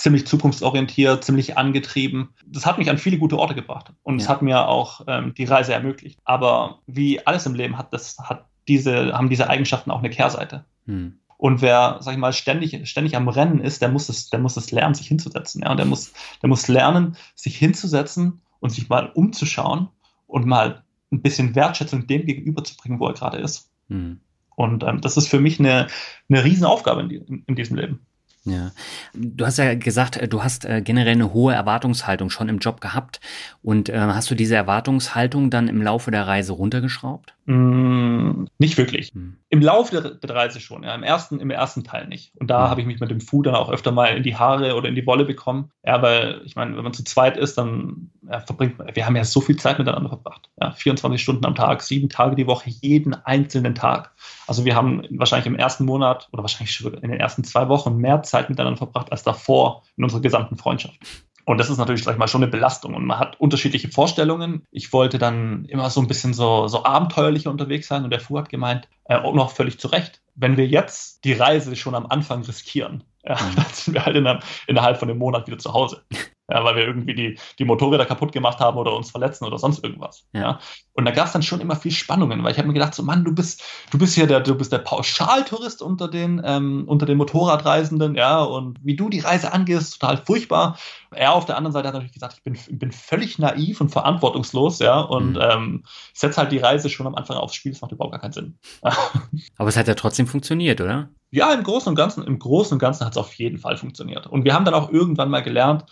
ziemlich zukunftsorientiert, ziemlich angetrieben. Das hat mich an viele gute Orte gebracht und es hat mir auch ähm, die Reise ermöglicht. Aber wie alles im Leben hat das hat diese haben diese Eigenschaften auch eine Kehrseite. Hm. Und wer, sag ich mal, ständig, ständig am Rennen ist, der muss es, der muss es lernen, sich hinzusetzen. Ja? Und der muss, der muss lernen, sich hinzusetzen und sich mal umzuschauen und mal ein bisschen Wertschätzung dem gegenüberzubringen, wo er gerade ist. Hm. Und ähm, das ist für mich eine, eine Riesenaufgabe in, die, in, in diesem Leben. Ja, du hast ja gesagt, äh, du hast äh, generell eine hohe Erwartungshaltung schon im Job gehabt. Und äh, hast du diese Erwartungshaltung dann im Laufe der Reise runtergeschraubt? Mm, nicht wirklich. Hm. Im Laufe der, der, Reise schon, ja. Im ersten, im ersten Teil nicht. Und da hm. habe ich mich mit dem Fu dann auch öfter mal in die Haare oder in die Wolle bekommen. Ja, weil ich meine, wenn man zu zweit ist, dann ja, verbringt man, wir haben ja so viel Zeit miteinander verbracht. Ja, 24 Stunden am Tag, sieben Tage die Woche, jeden einzelnen Tag. Also wir haben wahrscheinlich im ersten Monat oder wahrscheinlich schon in den ersten zwei Wochen mehr Zeit miteinander verbracht als davor in unserer gesamten Freundschaft. Und das ist natürlich, sag ich mal, schon eine Belastung. Und man hat unterschiedliche Vorstellungen. Ich wollte dann immer so ein bisschen so, so abenteuerlicher unterwegs sein. Und der Fu hat gemeint, äh, auch noch völlig zu Recht, wenn wir jetzt die Reise schon am Anfang riskieren, ja, mhm. <laughs> dann sind wir halt in innerhalb von einem Monat wieder zu Hause ja, weil wir irgendwie die, die Motorräder kaputt gemacht haben oder uns verletzen oder sonst irgendwas. Ja. ja. Und da gab es dann schon immer viel Spannungen, weil ich habe mir gedacht, so Mann, du bist, du bist hier der, du bist der Pauschaltourist unter den, ähm, unter den Motorradreisenden, ja, und wie du die Reise angehst, total furchtbar. Er auf der anderen Seite hat natürlich gesagt, ich bin, bin völlig naiv und verantwortungslos, ja, und mhm. ähm, setze halt die Reise schon am Anfang aufs Spiel, das macht überhaupt gar keinen Sinn. <laughs> Aber es hat ja trotzdem funktioniert, oder? Ja, im Großen und Ganzen, im Großen und Ganzen hat es auf jeden Fall funktioniert. Und wir haben dann auch irgendwann mal gelernt,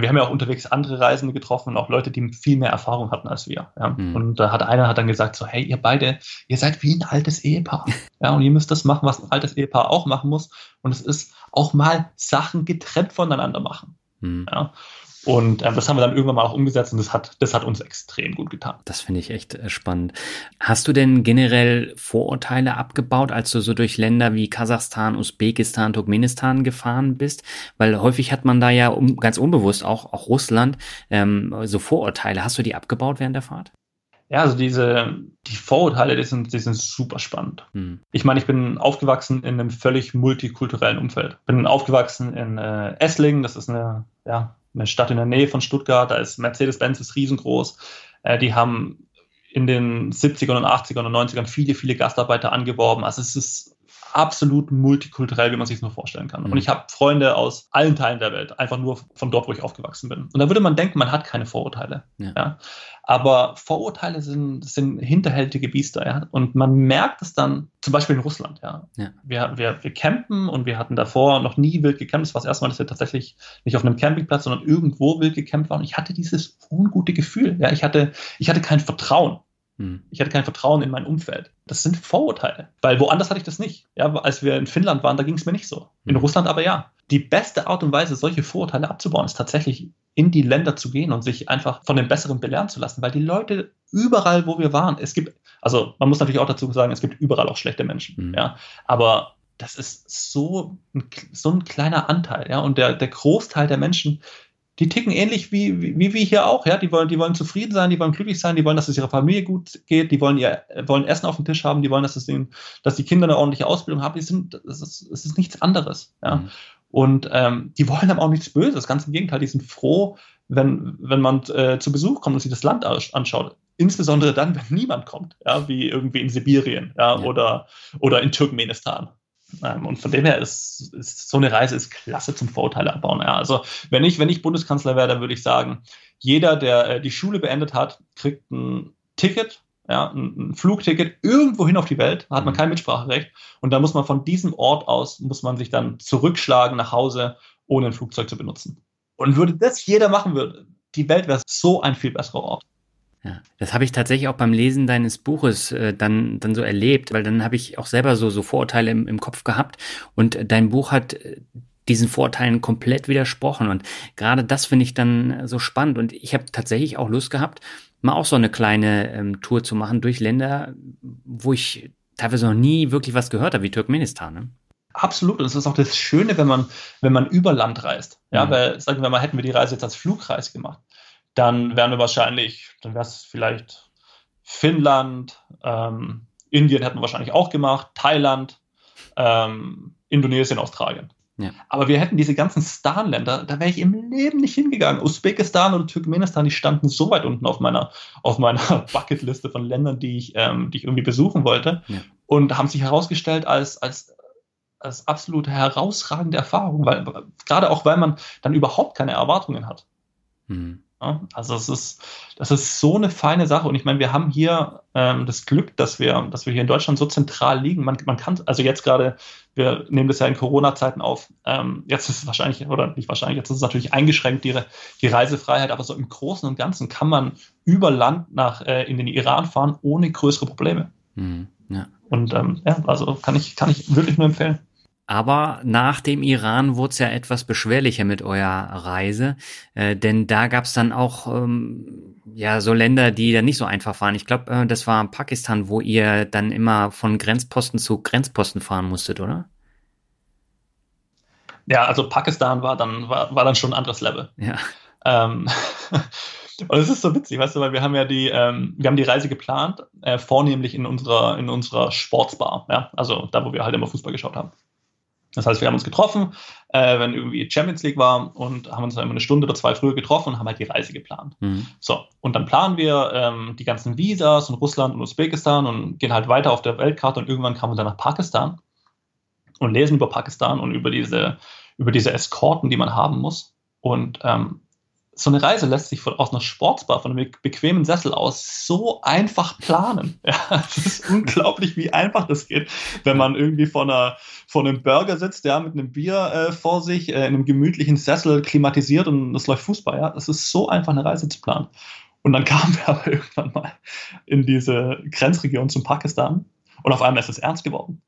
wir haben ja auch unterwegs andere Reisende getroffen und auch Leute, die viel mehr Erfahrung hatten als wir. Ja. Mhm. Und da hat einer hat dann gesagt so, hey, ihr beide, ihr seid wie ein altes Ehepaar. <laughs> ja, und ihr müsst das machen, was ein altes Ehepaar auch machen muss. Und es ist auch mal Sachen getrennt voneinander machen. Mhm. Ja. Und äh, das haben wir dann irgendwann mal auch umgesetzt und das hat, das hat uns extrem gut getan. Das finde ich echt äh, spannend. Hast du denn generell Vorurteile abgebaut, als du so durch Länder wie Kasachstan, Usbekistan, Turkmenistan gefahren bist? Weil häufig hat man da ja um, ganz unbewusst auch, auch Russland ähm, so Vorurteile. Hast du die abgebaut während der Fahrt? Ja, also diese, die Vorurteile, die sind, die sind super spannend. Hm. Ich meine, ich bin aufgewachsen in einem völlig multikulturellen Umfeld. Bin aufgewachsen in äh, Esslingen, das ist eine, ja, eine Stadt in der Nähe von Stuttgart, da ist Mercedes-Benz ist riesengroß. Äh, die haben in den 70ern und 80ern und 90ern viele, viele Gastarbeiter angeworben. Also es ist absolut multikulturell, wie man sich es nur vorstellen kann. Mhm. Und ich habe Freunde aus allen Teilen der Welt, einfach nur von dort, wo ich aufgewachsen bin. Und da würde man denken, man hat keine Vorurteile. Ja. ja? Aber Vorurteile sind, sind hinterhältige Biester, ja. Und man merkt es dann, zum Beispiel in Russland, ja. ja. Wir, wir, wir campen und wir hatten davor noch nie wild gecampt. Das war das erste Mal, dass wir tatsächlich nicht auf einem Campingplatz, sondern irgendwo wild gecampt waren. Und ich hatte dieses ungute Gefühl. Ja, ich hatte, ich hatte kein Vertrauen. Hm. Ich hatte kein Vertrauen in mein Umfeld. Das sind Vorurteile, weil woanders hatte ich das nicht. Ja, als wir in Finnland waren, da ging es mir nicht so. In hm. Russland aber ja. Die beste Art und Weise, solche Vorurteile abzubauen, ist tatsächlich in die Länder zu gehen und sich einfach von den Besseren belehren zu lassen, weil die Leute überall, wo wir waren, es gibt, also man muss natürlich auch dazu sagen, es gibt überall auch schlechte Menschen, mhm. ja, aber das ist so ein, so ein kleiner Anteil, ja, und der, der Großteil der Menschen, die ticken ähnlich wie, wie, wie wir hier auch, ja. Die wollen, die wollen zufrieden sein, die wollen glücklich sein, die wollen, dass es ihrer Familie gut geht, die wollen ihr, wollen Essen auf dem Tisch haben, die wollen, dass es ihnen, dass die Kinder eine ordentliche Ausbildung haben. Die sind, es ist, es ist nichts anderes, ja. Mhm. Und ähm, die wollen aber auch nichts Böses. Ganz im Gegenteil, die sind froh, wenn, wenn man äh, zu Besuch kommt und sich das Land anschaut. Insbesondere dann, wenn niemand kommt, ja, wie irgendwie in Sibirien ja, ja. Oder, oder in Turkmenistan. Ähm, und von dem her ist, ist, so eine Reise ist klasse zum Vorurteile abbauen. Ja. Also wenn ich, wenn ich Bundeskanzler wäre, dann würde ich sagen, jeder, der äh, die Schule beendet hat, kriegt ein Ticket, ja, ein, ein Flugticket irgendwo hin auf die Welt, da hat man mhm. kein Mitspracherecht. Und da muss man von diesem Ort aus, muss man sich dann zurückschlagen nach Hause, ohne ein Flugzeug zu benutzen. Und würde das jeder machen würde, die Welt wäre so ein viel besserer Ort. Ja, das habe ich tatsächlich auch beim Lesen deines Buches äh, dann, dann so erlebt, weil dann habe ich auch selber so, so Vorurteile im, im Kopf gehabt und dein Buch hat äh, diesen Vorteilen komplett widersprochen und gerade das finde ich dann so spannend und ich habe tatsächlich auch Lust gehabt, mal auch so eine kleine ähm, Tour zu machen durch Länder, wo ich teilweise noch nie wirklich was gehört habe, wie Turkmenistan. Ne? Absolut. Und es ist auch das Schöne, wenn man, wenn man über Land reist. Ja, mhm. weil, sagen wir mal, hätten wir die Reise jetzt als Flugreise gemacht dann wären wir wahrscheinlich, dann wäre es vielleicht Finnland, ähm, Indien hätten wir wahrscheinlich auch gemacht, Thailand, ähm, Indonesien, Australien. Ja. Aber wir hätten diese ganzen Stan-Länder, da wäre ich im Leben nicht hingegangen. Usbekistan oder Turkmenistan, die standen so weit unten auf meiner, auf meiner <laughs> Bucketliste von Ländern, die ich, ähm, die ich irgendwie besuchen wollte. Ja. Und haben sich herausgestellt als, als, als absolute herausragende Erfahrung, weil, gerade auch, weil man dann überhaupt keine Erwartungen hat. Mhm. Also es ist, das ist so eine feine Sache. Und ich meine, wir haben hier ähm, das Glück, dass wir, dass wir hier in Deutschland so zentral liegen. Man, man kann, also jetzt gerade, wir nehmen das ja in Corona-Zeiten auf. Ähm, jetzt ist es wahrscheinlich, oder nicht wahrscheinlich, jetzt ist es natürlich eingeschränkt, die, die Reisefreiheit, aber so im Großen und Ganzen kann man über Land nach äh, in den Iran fahren, ohne größere Probleme. Mhm, ja. Und ähm, ja, also kann ich, kann ich wirklich nur empfehlen. Aber nach dem Iran wurde es ja etwas beschwerlicher mit eurer Reise, äh, denn da gab es dann auch ähm, ja so Länder, die da nicht so einfach waren. Ich glaube, äh, das war Pakistan, wo ihr dann immer von Grenzposten zu Grenzposten fahren musstet, oder? Ja, also Pakistan war dann war, war dann schon ein anderes Level. Ja. Ähm, <laughs> Und es ist so witzig, weißt du, weil wir haben ja die, ähm, wir haben die Reise geplant, äh, vornehmlich in unserer, in unserer Sportsbar, ja, also da, wo wir halt immer Fußball geschaut haben. Das heißt, wir haben uns getroffen, äh, wenn irgendwie Champions League war und haben uns dann immer eine Stunde oder zwei früher getroffen und haben halt die Reise geplant. Mhm. So, und dann planen wir ähm, die ganzen Visas und Russland und Usbekistan und gehen halt weiter auf der Weltkarte und irgendwann kamen wir dann nach Pakistan und lesen über Pakistan und über diese, über diese Eskorten, die man haben muss. Und ähm, so eine Reise lässt sich von, aus einer Sportsbar, von einem bequemen Sessel aus so einfach planen. <laughs> Ja, es ist unglaublich, wie einfach das geht, wenn man irgendwie vor, einer, vor einem Burger sitzt, ja, mit einem Bier äh, vor sich, äh, in einem gemütlichen Sessel klimatisiert und es läuft Fußball. Ja, es ist so einfach, eine Reise zu planen. Und dann kamen wir <laughs> aber irgendwann mal in diese Grenzregion zum Pakistan und auf einmal ist es ernst geworden.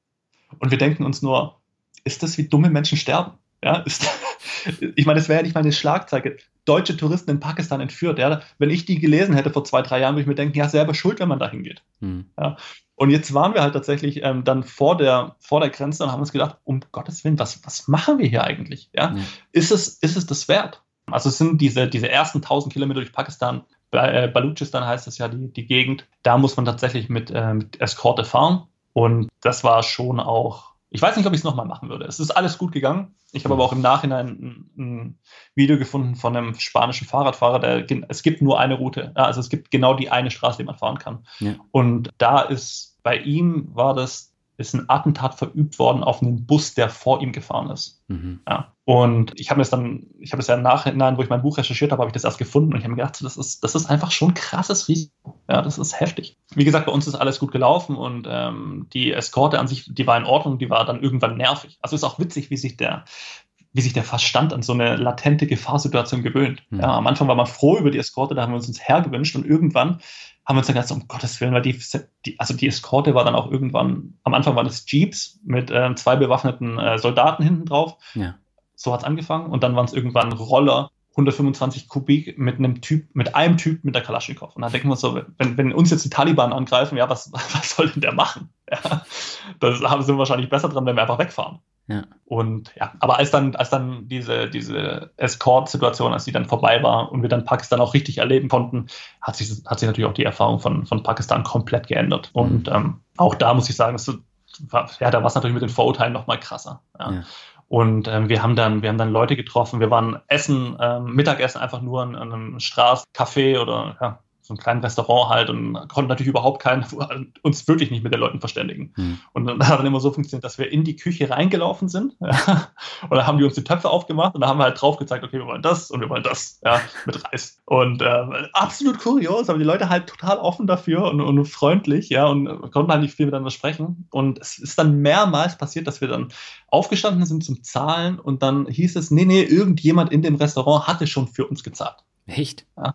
Und wir denken uns nur, ist das, wie dumme Menschen sterben? Ja, ist, <laughs> ich meine, das wäre ja nicht mal eine Schlagzeile. Deutsche Touristen in Pakistan entführt. Ja, wenn ich die gelesen hätte vor zwei, drei Jahren, würde ich mir denken, ja, selber schuld, wenn man da hingeht. Hm. Ja, und jetzt waren wir halt tatsächlich ähm, dann vor der, vor der Grenze und haben uns gedacht, um Gottes Willen, was, was machen wir hier eigentlich? Ja? Hm. Ist, es, ist es das wert? Also es sind diese, diese ersten 1000 Kilometer durch Pakistan, äh, Baluchistan heißt es ja, die, die Gegend, da muss man tatsächlich mit, äh, mit Eskorte fahren. Und das war schon auch ich weiß nicht, ob ich es nochmal machen würde. Es ist alles gut gegangen. Ich habe aber auch im Nachhinein ein, ein, Video gefunden von einem spanischen Fahrradfahrer, der es gibt nur eine Route. Also es gibt genau die eine Straße, die man fahren kann. Ja. Und da ist bei ihm war das ist ein Attentat verübt worden auf einen Bus, der vor ihm gefahren ist. Mhm. Ja. Und ich habe es dann, ich habe es ja im Nachhinein, wo ich mein Buch recherchiert habe, habe ich das erst gefunden und ich habe mir gedacht, das ist, das ist einfach schon ein krasses Risiko. Ja, das ist heftig. Wie gesagt, bei uns ist alles gut gelaufen und ähm, die Eskorte an sich, die war in Ordnung, die war dann irgendwann nervig. Also ist auch witzig, wie sich der, wie sich der Verstand an so eine latente Gefahrsituation gewöhnt. Mhm. Ja, am Anfang war man froh über die Eskorte, da haben wir uns uns hergewünscht und irgendwann haben wir uns dann gedacht, um Gottes Willen, weil die, die, also die Eskorte war dann auch irgendwann, am Anfang waren es Jeeps mit äh, zwei bewaffneten äh, Soldaten hinten drauf. Ja. So hat es angefangen und dann waren es irgendwann Roller, 125 Kubik mit einem Typ, mit einem Typ mit der Kalaschnikow. Und dann denken wir uns so, wenn, wenn uns jetzt die Taliban angreifen, ja, was, <laughs> was soll denn der machen? Ja, da sind wir wahrscheinlich besser dran, wenn wir einfach wegfahren. Ja. Und ja, aber als dann, als dann diese, diese Escort-Situation, als die dann vorbei war und wir dann Pakistan auch richtig erleben konnten, hat sich, hat sich natürlich auch die Erfahrung von, von Pakistan komplett geändert. Mhm. Und ähm, auch da muss ich sagen, das war, ja, da war es natürlich mit den Vorurteilen noch mal krasser. Ja. ja. Und ähm, wir haben dann, wir haben dann Leute getroffen. Wir waren essen, ähm, Mittagessen einfach nur an, an einem Straßcafé oder ja, so ein kleines Restaurant halt und konnten natürlich überhaupt keinen, <laughs> uns wirklich nicht mit den Leuten verständigen. Hm. Und dann <laughs> hat dann immer so funktioniert, dass wir in die Küche reingelaufen sind <laughs> ja, und dann haben die uns die Töpfe aufgemacht und dann haben wir halt drauf gezeigt, okay, wir wollen das und wir wollen das, ja, mit Reis. Und äh, absolut kurios, aber die Leute halt total offen dafür und, und freundlich, ja, und konnten halt nicht viel miteinander sprechen. Und es ist dann mehrmals passiert, dass wir dann aufgestanden sind zum Zahlen und dann hieß es, nee, nee, irgendjemand in dem Restaurant hatte schon für uns gezahlt. Echt? Ja.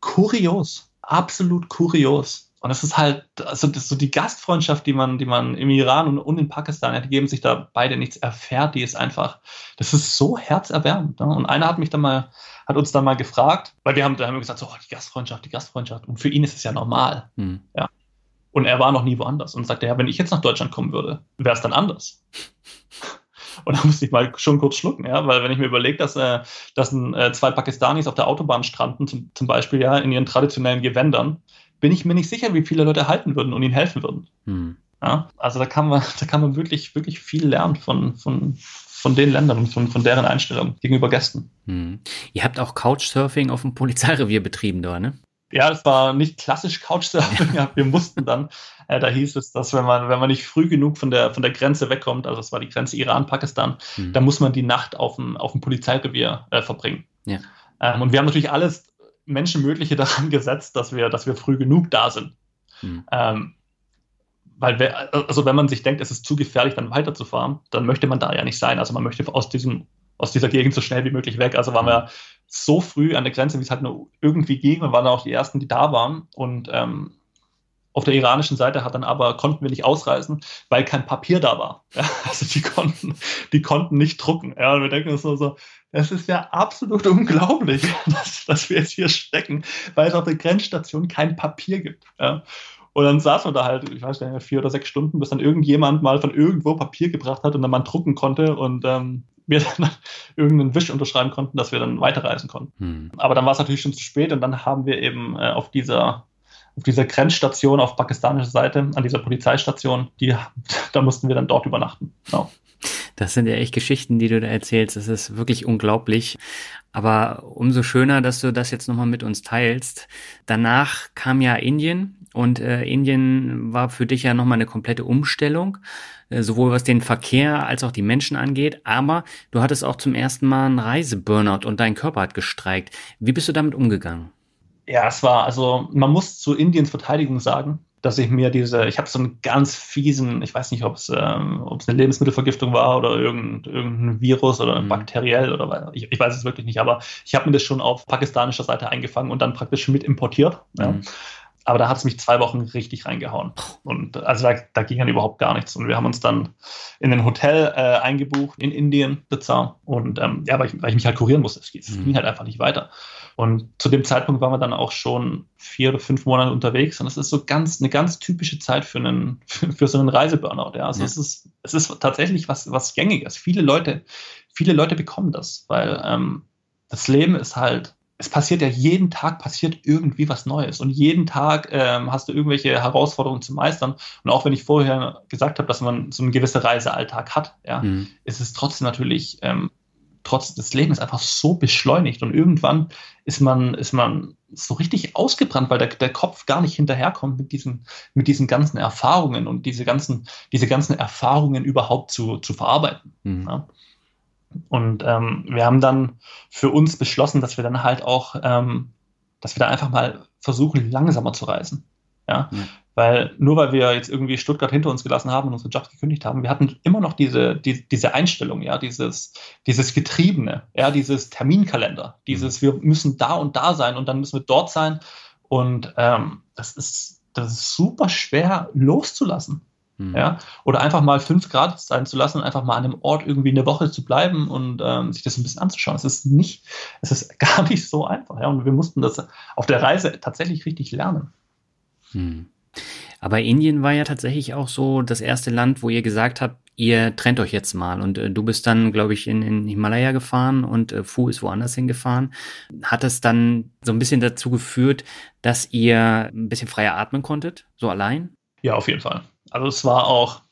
Kurios absolut kurios. Und es ist halt, also das, so die Gastfreundschaft, die man, die man im Iran und, und in Pakistan hat, die geben sich da beide nichts erfährt, die ist einfach, das ist so herzerwärmend. Ne? Und einer hat mich dann mal, hat uns dann mal gefragt, weil wir haben, da haben wir gesagt, so, oh, die Gastfreundschaft, die Gastfreundschaft. Und für ihn ist es ja normal. Hm. Ja. Und er war noch nie woanders und sagte, ja, wenn ich jetzt nach Deutschland kommen würde, wäre es dann anders. Und da musste ich mal schon kurz schlucken, ja, weil wenn ich mir überlege, dass, äh, dass äh, zwei Pakistanis auf der Autobahn stranden, zum, zum Beispiel ja, in ihren traditionellen Gewändern, bin ich mir nicht sicher, wie viele Leute halten würden und ihnen helfen würden. Hm. Ja, also da kann man, <laughs> da kann man wirklich, wirklich viel lernen von, von, von den Ländern und von, von deren Einstellung gegenüber Gästen. Hm. Ihr habt auch Couchsurfing auf dem Polizeirevier betrieben da, ne? Ja, das war nicht klassisch Couchsurfing. <laughs> Ja, wir mussten dann, da hieß es, dass wenn man, wenn man nicht früh genug von der, von der Grenze wegkommt, also das war die Grenze Iran-Pakistan, mhm. dann muss man die Nacht auf dem, auf dem Polizeirevier äh, verbringen. Ja. Ähm, und wir haben natürlich alles Menschenmögliche <laughs> daran gesetzt, dass wir, dass wir früh genug da sind. Mhm. Ähm, weil, wer, also wenn man sich denkt, es ist zu gefährlich, dann weiterzufahren, dann möchte man da ja nicht sein. Also man möchte aus diesem, aus dieser Gegend so schnell wie möglich weg. Also waren wir so früh an der Grenze, wie es halt nur irgendwie ging und waren auch die ersten, die da waren. Und ähm, auf der iranischen Seite hat dann aber konnten wir nicht ausreisen, weil kein Papier da war. <laughs> Ja, also die konnten, die konnten nicht drucken. Ja, und wir denken uns so, so es ist ja absolut unglaublich, <laughs> dass, dass wir jetzt hier stecken, weil es auf der Grenzstation kein Papier gibt. Ja. Und dann saß man da halt, ich weiß nicht, vier oder sechs Stunden, bis dann irgendjemand mal von irgendwo Papier gebracht hat und dann man drucken konnte und ähm, wir <laughs> dann irgendeinen Wisch unterschreiben konnten, dass wir dann weiterreisen konnten. Hm. Aber dann war es natürlich schon zu spät und dann haben wir eben äh, auf dieser auf dieser Grenzstation auf pakistanischer Seite, an dieser Polizeistation, die, <laughs> da mussten wir dann dort übernachten. Genau. Das sind ja echt Geschichten, die du da erzählst. Das ist wirklich unglaublich. Aber umso schöner, dass du das jetzt nochmal mit uns teilst. Danach kam ja Indien und äh, Indien war für dich ja nochmal eine komplette Umstellung, äh, sowohl was den Verkehr als auch die Menschen angeht. Aber du hattest auch zum ersten Mal einen Reiseburnout und dein Körper hat gestreikt. Wie bist du damit umgegangen? Ja, es war, also man muss zu Indiens Verteidigung sagen, dass ich mir diese, ich habe so einen ganz fiesen, ich weiß nicht, ob es ähm, eine Lebensmittelvergiftung war oder irgendein, irgendein Virus oder mhm. bakteriell oder ich, ich weiß es wirklich nicht, aber ich habe mir das schon auf pakistanischer Seite eingefangen und dann praktisch mit importiert. Mhm. Ja. Aber da hat es mich zwei Wochen richtig reingehauen. Und also da, da, ging dann überhaupt gar nichts. Und wir haben uns dann in ein Hotel äh, eingebucht in Indien, Bizarre. Und ähm, ja, weil ich, weil ich mich halt kurieren musste. Es, es mhm. ging halt einfach nicht weiter. Und zu dem Zeitpunkt waren wir dann auch schon vier oder fünf Monate unterwegs. Und das ist so ganz, eine ganz typische Zeit für einen, <laughs> für, so einen Reiseburnout. Ja, also ja. es ist, es ist tatsächlich was, was Gängiges. Viele Leute, viele Leute bekommen das, weil ähm, das Leben ist halt, es passiert ja jeden Tag passiert irgendwie was Neues und jeden Tag ähm, hast du irgendwelche Herausforderungen zu meistern. Und auch wenn ich vorher gesagt habe, dass man so einen gewissen Reisealltag hat, ja, mhm. ist es trotzdem natürlich ähm, trotz des Lebens einfach so beschleunigt und irgendwann ist man, ist man so richtig ausgebrannt, weil der, der Kopf gar nicht hinterherkommt mit diesen, mit diesen ganzen Erfahrungen und diese ganzen, diese ganzen Erfahrungen überhaupt zu, zu verarbeiten. Mhm. Ja. Und ähm, wir haben dann für uns beschlossen, dass wir dann halt auch, ähm, dass wir da einfach mal versuchen, langsamer zu reisen. Ja? ja? Weil nur weil wir jetzt irgendwie Stuttgart hinter uns gelassen haben und unsere Jobs gekündigt haben, wir hatten immer noch diese, die, diese Einstellung, ja, dieses, dieses Getriebene, ja, dieses Terminkalender, dieses, wir müssen da und da sein und dann müssen wir dort sein. Und ähm, das ist, das ist super schwer loszulassen. Mhm. Ja, oder einfach mal fünf Grad sein zu lassen und einfach mal an einem Ort irgendwie eine Woche zu bleiben und ähm, sich das ein bisschen anzuschauen. Es ist nicht, es ist <laughs> gar nicht so einfach. Ja, und wir mussten das auf der Reise tatsächlich richtig lernen. Mhm. Aber Indien war ja tatsächlich auch so das erste Land, wo ihr gesagt habt, ihr trennt euch jetzt mal. Und äh, du bist dann, glaube ich, in, in Himalaya gefahren und äh, Fu ist woanders hingefahren. Hat es dann so ein bisschen dazu geführt, dass ihr ein bisschen freier atmen konntet, so allein? Ja, auf jeden Fall. Also es war auch,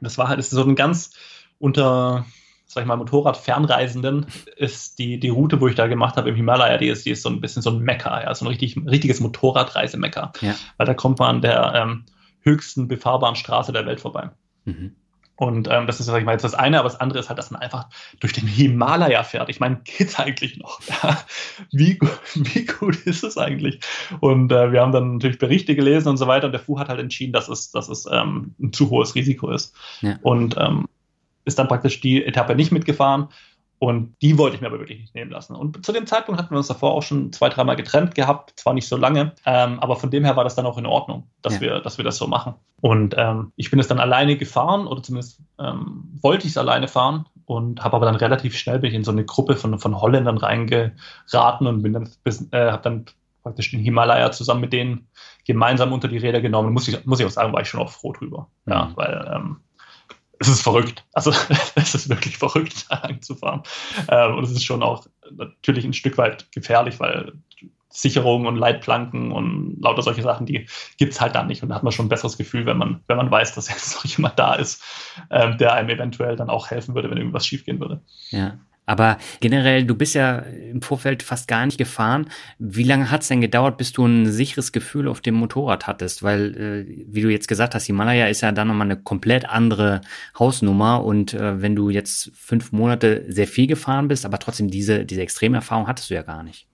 das war halt, so ein ganz unter sag ich mal, Motorradfernreisenden ist die, die Route, wo ich da gemacht habe im Himalaya, die ist, die ist so ein bisschen so ein Mecker, ja, so ein richtig, richtiges Motorradreisemecker. Ja. Weil da kommt man an der ähm, höchsten befahrbaren Straße der Welt vorbei. Mhm. Und ähm, das ist, sag ich mal, jetzt das eine, aber das andere ist halt, dass man einfach durch den Himalaya fährt. Ich meine, geht's eigentlich noch? <laughs> wie, wie gut ist es eigentlich? Und äh, wir haben dann natürlich Berichte gelesen und so weiter und der FU hat halt entschieden, dass es, dass es ähm, ein zu hohes Risiko ist. Ja. Und ähm, ist dann praktisch die Etappe nicht mitgefahren. Und die wollte ich mir aber wirklich nicht nehmen lassen. Und zu dem Zeitpunkt hatten wir uns davor auch schon zwei, dreimal getrennt gehabt. Zwar nicht so lange, ähm, aber von dem her war das dann auch in Ordnung, dass, ja. wir, dass wir das so machen. Und ähm, ich bin es dann alleine gefahren oder zumindest ähm, wollte ich es alleine fahren und habe aber dann relativ schnell bin ich in so eine Gruppe von, von Holländern reingeraten und bin dann äh, habe dann praktisch den Himalaya zusammen mit denen gemeinsam unter die Räder genommen. Muss ich, muss ich auch sagen, war ich schon auch froh drüber. Mhm. Ja, weil ähm, es ist verrückt. Also <laughs> es ist wirklich verrückt, da lang zu fahren. Ähm, und es ist schon auch natürlich ein Stück weit gefährlich, weil Sicherungen und Leitplanken und lauter solche Sachen, die gibt es halt da nicht. Und da hat man schon ein besseres Gefühl, wenn man, wenn man weiß, dass jetzt <laughs> noch jemand da ist, ähm, der einem eventuell dann auch helfen würde, wenn irgendwas schiefgehen würde. Ja. Aber generell, du bist ja im Vorfeld fast gar nicht gefahren. Wie lange hat es denn gedauert, bis du ein sicheres Gefühl auf dem Motorrad hattest? Weil, äh, wie du jetzt gesagt hast, Himalaya ist ja dann nochmal eine komplett andere Hausnummer. Und äh, wenn du jetzt fünf Monate sehr viel gefahren bist, aber trotzdem diese, diese Extremerfahrung hattest du ja gar nicht.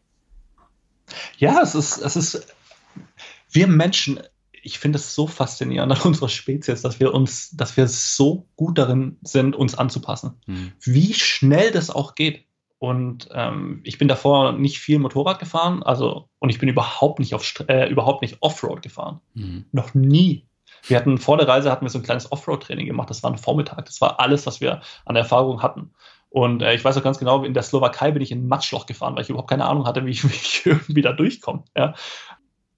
Ja, es ist, es ist, wir Menschen ich finde es so faszinierend an <laughs> unserer Spezies, dass wir uns, dass wir so gut darin sind, uns anzupassen. Mhm. Wie schnell das auch geht. Und ähm, ich bin davor nicht viel Motorrad gefahren, also und ich bin überhaupt nicht auf äh, überhaupt nicht Offroad gefahren. Mhm. Noch nie. Wir hatten vor der Reise hatten wir so ein kleines Offroad-Training gemacht. Das war ein Vormittag. Das war alles, was wir an Erfahrung hatten. Und äh, ich weiß auch ganz genau, in der Slowakei bin ich in ein Matschloch gefahren, weil ich überhaupt keine Ahnung hatte, wie ich, <laughs> wie ich irgendwie da durchkomme. Ja?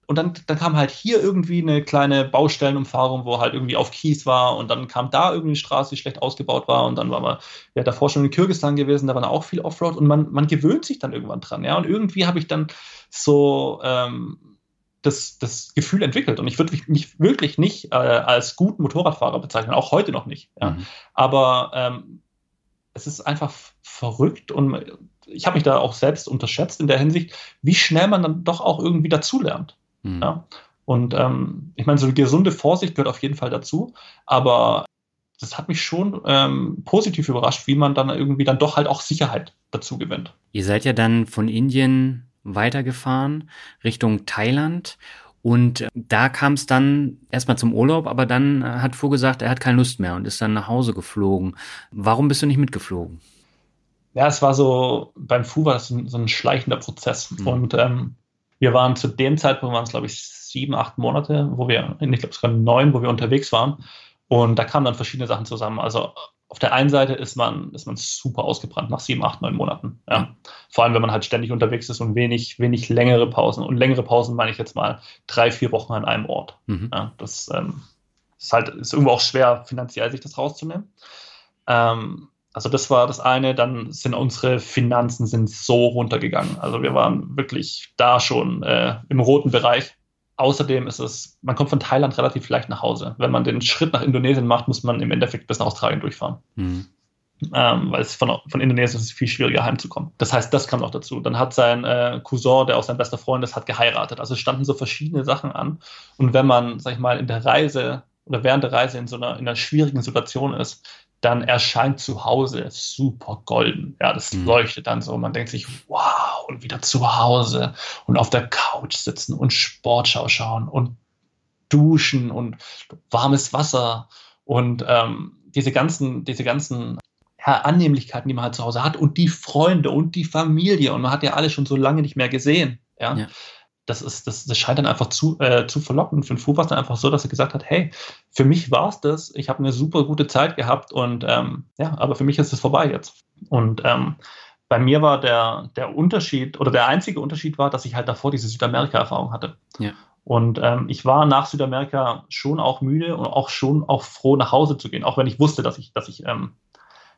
Und dann, dann kam halt hier irgendwie eine kleine Baustellenumfahrung, wo halt irgendwie auf Kies war. Und dann kam da irgendwie eine Straße, die schlecht ausgebaut war. Und dann war man ja davor schon in Kirgisistan gewesen, da war auch viel Offroad. Und man, man gewöhnt sich dann irgendwann dran. Ja, und irgendwie habe ich dann so ähm, das, das Gefühl entwickelt. Und ich würde mich wirklich nicht äh, als guten Motorradfahrer bezeichnen, auch heute noch nicht. Ja. Mhm. Aber ähm, es ist einfach verrückt und ich habe mich da auch selbst unterschätzt in der Hinsicht, wie schnell man dann doch auch irgendwie dazulernt. Mhm. Ja? Und ähm, ich meine, so eine gesunde Vorsicht gehört auf jeden Fall dazu, aber das hat mich schon ähm, positiv überrascht, wie man dann irgendwie dann doch halt auch Sicherheit dazu gewinnt. Ihr seid ja dann von Indien weitergefahren Richtung Thailand und da kam es dann erstmal zum Urlaub, aber dann hat Fu gesagt, er hat keine Lust mehr und ist dann nach Hause geflogen. Warum bist du nicht mitgeflogen? Ja, es war so, beim Fu war das so ein, so ein schleichender Prozess. Mhm. Und ähm, wir waren zu dem Zeitpunkt, waren es glaube ich sieben, acht Monate, wo wir, ich glaube sogar neun, wo wir unterwegs waren. Und da kamen dann verschiedene Sachen zusammen. Also auf der einen Seite ist man, ist man super ausgebrannt nach sieben, acht, neun Monaten. Ja. Vor allem, wenn man halt ständig unterwegs ist und wenig, wenig längere Pausen. Und längere Pausen meine ich jetzt mal drei, vier Wochen an einem Ort. Mhm. Ja, das ähm, ist halt, ist irgendwo auch schwer, finanziell sich das rauszunehmen. Ähm, also das war das eine. Dann sind unsere Finanzen sind so runtergegangen. Also wir waren wirklich da schon äh, im roten Bereich. Außerdem ist es, man kommt von Thailand relativ leicht nach Hause. Wenn man den Schritt nach Indonesien macht, muss man im Endeffekt bis nach Australien durchfahren. Mhm. Ähm, weil es von, von Indonesien ist es viel schwieriger heimzukommen. Das heißt, das kam noch dazu. Dann hat sein äh, Cousin, der auch sein bester Freund ist, hat geheiratet. Also es standen so verschiedene Sachen an. Und wenn man, sag ich mal, in der Reise oder während der Reise in so einer, in einer schwierigen Situation ist, dann erscheint zu Hause super golden. Ja, das mhm. leuchtet dann so. Man denkt sich, wow, und wieder zu Hause und auf der Couch sitzen und Sportschau schauen und duschen und warmes Wasser und ähm, diese ganzen, diese ganzen ja, Annehmlichkeiten, die man halt zu Hause hat und die Freunde und die Familie und man hat ja alle schon so lange nicht mehr gesehen. Ja. ja das ist, das, das scheint dann einfach zu, äh, zu verlocken. Für den Fu war es dann einfach so, dass er gesagt hat, hey, für mich war es das, ich habe eine super gute Zeit gehabt und ähm, ja, aber für mich ist es vorbei jetzt. Und ähm, bei mir war der, der Unterschied oder der einzige Unterschied war, dass ich halt davor diese Südamerika-Erfahrung hatte. Ja. Und ähm, ich war nach Südamerika schon auch müde und auch schon auch froh, nach Hause zu gehen, auch wenn ich wusste, dass ich, dass ich, ähm,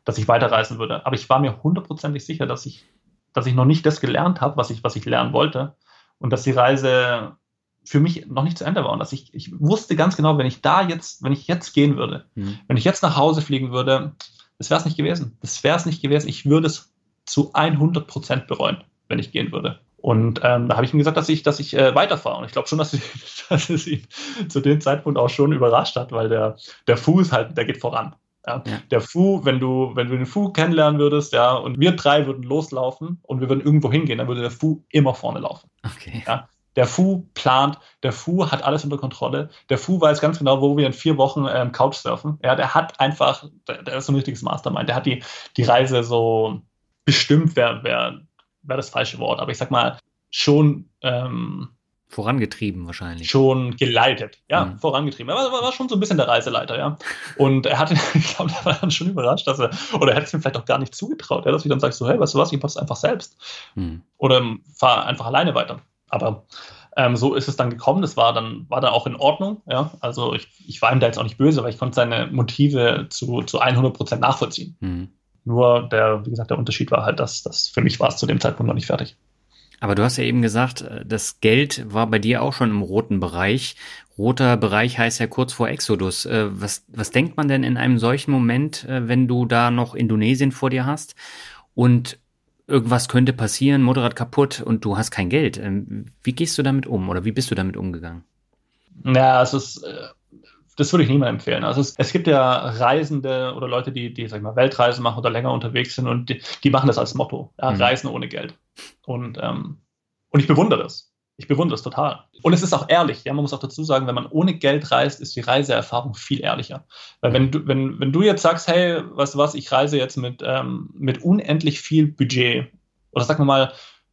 dass ich weiterreisen würde. Aber ich war mir hundertprozentig sicher, dass ich, dass ich noch nicht das gelernt habe, was ich, was ich lernen wollte und dass die Reise für mich noch nicht zu Ende war und dass ich, ich wusste ganz genau, wenn ich da jetzt, wenn ich jetzt gehen würde, mhm. wenn ich jetzt nach Hause fliegen würde, das wäre es nicht gewesen. Das wäre es nicht gewesen. Ich würde es zu 100 Prozent bereuen, wenn ich gehen würde. Und ähm, da habe ich ihm gesagt, dass ich, dass ich äh, weiterfahre. Und ich glaube schon, dass, ich, <laughs> dass es ihn zu dem Zeitpunkt auch schon überrascht hat, weil der, der Fuß halt, der geht voran. Ja. Ja. Der Fu, wenn du, wenn du den Fu kennenlernen würdest, ja, und wir drei würden loslaufen und wir würden irgendwo hingehen, dann würde der Fu immer vorne laufen. Okay. Ja. Der Fu plant, der Fu hat alles unter Kontrolle. Der Fu weiß ganz genau, wo wir in vier Wochen ähm, Couchsurfen. Ja, der hat einfach, der, der, ist so ein richtiges Mastermind. Der hat die, die Reise so bestimmt wäre wär, wär das falsche Wort, aber ich sag mal, schon ähm, Vorangetrieben wahrscheinlich. Schon geleitet, ja, mhm. vorangetrieben. Er war, war, schon so ein bisschen der Reiseleiter, ja. Und er hatte, <laughs> ich glaube, er war dann schon überrascht, dass er, oder er hätte es mir vielleicht auch gar nicht zugetraut, ja, dass ich dann sage, so, hey, weißt du was, ich mach's einfach selbst. Mhm. Oder fahr einfach alleine weiter. Aber ähm, so ist es dann gekommen. Das war dann, war dann auch in Ordnung, ja. Also ich, ich war ihm da jetzt auch nicht böse, weil ich konnte seine Motive zu, zu 100 Prozent nachvollziehen. Mhm. Nur der, wie gesagt, der Unterschied war halt, dass, dass für mich war es zu dem Zeitpunkt noch nicht fertig. Aber du hast ja eben gesagt, äh, das Geld war bei dir auch schon im roten Bereich. Roter Bereich heißt ja kurz vor Exodus. Äh, was, was denkt man denn in einem solchen Moment, äh, wenn du da noch Indonesien vor dir hast und irgendwas könnte passieren, Motorrad kaputt und du hast kein Geld? Ähm, wie gehst du damit um oder wie bist du damit umgegangen? Ja, es ist, das würde ich niemandem empfehlen. Also es, es, gibt ja Reisende oder Leute, die, die sag ich mal, Weltreisen machen oder länger unterwegs sind und die, die machen das als Motto. Ja, mhm. Reisen ohne Geld. Und, ähm, und ich bewundere das. Ich bewundere es total. Und es ist auch ehrlich. Ja, man muss auch dazu sagen, wenn man ohne Geld reist, ist die Reiseerfahrung viel ehrlicher. Weil wenn du, wenn, wenn du jetzt sagst, hey, weißt du was, ich reise jetzt mit, ähm, mit unendlich viel Budget, oder sag mal,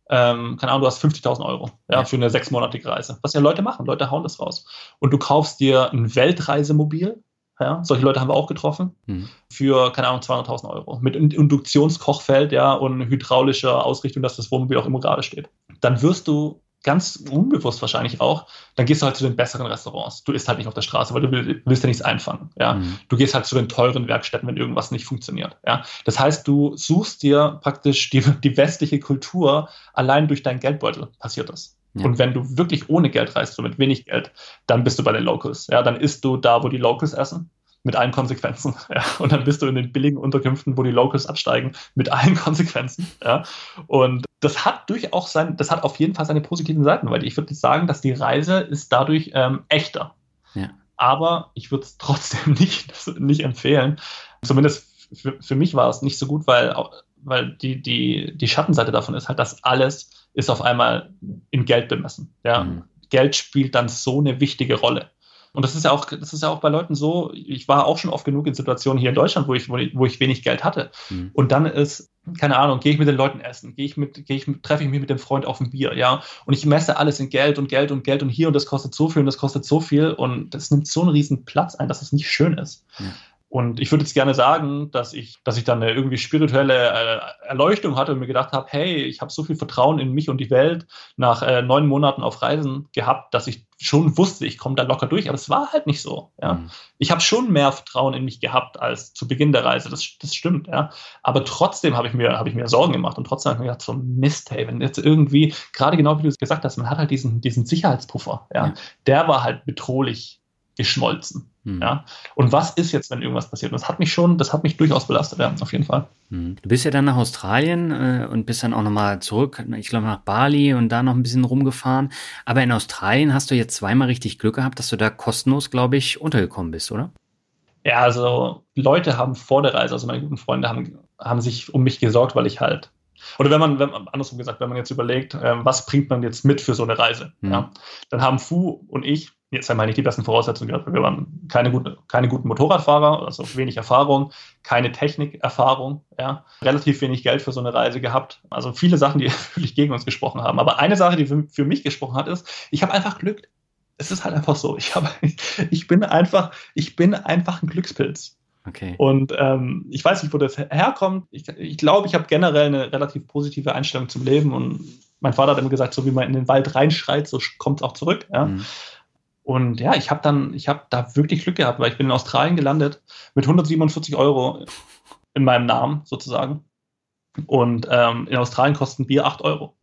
ähm, keine Ahnung, du hast 50.000 Euro ja, ja, für eine sechsmonatige Reise. Was ja Leute machen, Leute hauen das raus. Und du kaufst dir ein Weltreisemobil, ja, solche Leute haben wir auch getroffen, mhm. für, keine Ahnung, 200.000 Euro. Mit Induktionskochfeld, ja, und hydraulischer Ausrichtung, dass das Wohnmobil auch immer gerade steht. Dann wirst du ganz unbewusst wahrscheinlich auch, dann gehst du halt zu den besseren Restaurants. Du isst halt nicht auf der Straße, weil du willst ja nichts einfangen. Ja? Mhm. Du gehst halt zu den teuren Werkstätten, wenn irgendwas nicht funktioniert. Ja? Das heißt, du suchst dir praktisch die, die westliche Kultur allein durch deinen Geldbeutel passiert das. Ja. Und wenn du wirklich ohne Geld reist, so mit wenig Geld, dann bist du bei den Locals. Ja, dann isst du da, wo die Locals essen mit allen Konsequenzen. <laughs> Ja. Und dann bist du in den billigen Unterkünften, wo die Locals absteigen, mit allen <laughs> Konsequenzen. Ja. Und das hat durchaus sein, das hat auf jeden Fall seine positiven Seiten, weil ich würde sagen, dass die Reise ist dadurch ähm, echter. Ja. Aber ich würde es <laughs> trotzdem nicht, nicht empfehlen. Zumindest für, für mich war es nicht so gut, weil, weil die, die, die Schattenseite davon ist halt, dass alles ist auf einmal in Geld bemessen. Ja. Mhm. Geld spielt dann so eine wichtige Rolle. Und das ist ja auch, das ist ja auch bei Leuten so, ich war auch schon oft genug in Situationen hier in Deutschland, wo ich, wo ich, wenig Geld hatte. Mhm. Und dann ist, keine Ahnung, gehe ich mit den Leuten essen, gehe ich mit, gehe ich, treffe ich mich mit dem Freund auf ein Bier, ja. Und ich messe alles in Geld und Geld und Geld und hier und das kostet so viel und das kostet so viel und das nimmt so einen riesen Platz ein, dass es nicht schön ist. Mhm. Und ich würde jetzt gerne sagen, dass ich, dass ich dann eine irgendwie spirituelle äh, Erleuchtung hatte und mir gedacht habe, hey, ich habe so viel Vertrauen in mich und die Welt nach äh, neun Monaten auf Reisen gehabt, dass ich schon wusste, ich komme da locker durch. Aber es war halt nicht so. Ja. Mhm. Ich habe schon mehr Vertrauen in mich gehabt als zu Beginn der Reise. Das, das stimmt. Ja. Aber trotzdem habe ich mir habe ich mir Sorgen gemacht und trotzdem habe ich mir gedacht, so Mist, hey, wenn jetzt irgendwie gerade genau wie du es gesagt hast, man hat halt diesen diesen Sicherheitspuffer. Ja. ja. Der war halt bedrohlich geschmolzen. Hm. Ja? Und was ist jetzt, wenn irgendwas passiert? Und das hat mich schon, das hat mich durchaus belastet, ja, auf jeden Fall. Hm. Du bist ja dann nach Australien äh, und bist dann auch nochmal zurück, ich glaube nach Bali und da noch ein bisschen rumgefahren. Aber in Australien hast du jetzt zweimal richtig Glück gehabt, dass du da kostenlos, glaube ich, untergekommen bist, oder? Ja, also Leute haben vor der Reise, also meine guten Freunde haben, haben sich um mich gesorgt, weil ich halt oder wenn man, wenn andersrum gesagt, wenn man jetzt überlegt, äh, was bringt man jetzt mit für so eine Reise, mhm. ja, dann haben Fu und ich jetzt einmal nicht die besten Voraussetzungen gehabt. Wir waren keine, gute, keine guten Motorradfahrer, also wenig Erfahrung, keine Technikerfahrung, ja, relativ wenig Geld für so eine Reise gehabt. Also viele Sachen, die <laughs> wirklich gegen uns gesprochen haben. Aber eine Sache, die für, für mich gesprochen hat, ist, ich habe einfach Glück. Es ist halt einfach so. Ich, habe, <laughs> ich, bin einfach, ich bin einfach ein Glückspilz. Okay. Und ähm, ich weiß nicht, wo das herkommt. Ich, ich glaube, ich habe generell eine relativ positive Einstellung zum Leben und mein Vater hat immer gesagt, so wie man in den Wald reinschreit, so kommt es auch zurück. Ja? Mhm. Und ja, ich habe dann, ich habe da wirklich Glück gehabt, weil ich bin in Australien gelandet mit 147 Euro in meinem Namen sozusagen. Und ähm, in Australien kosten Bier 8 Euro.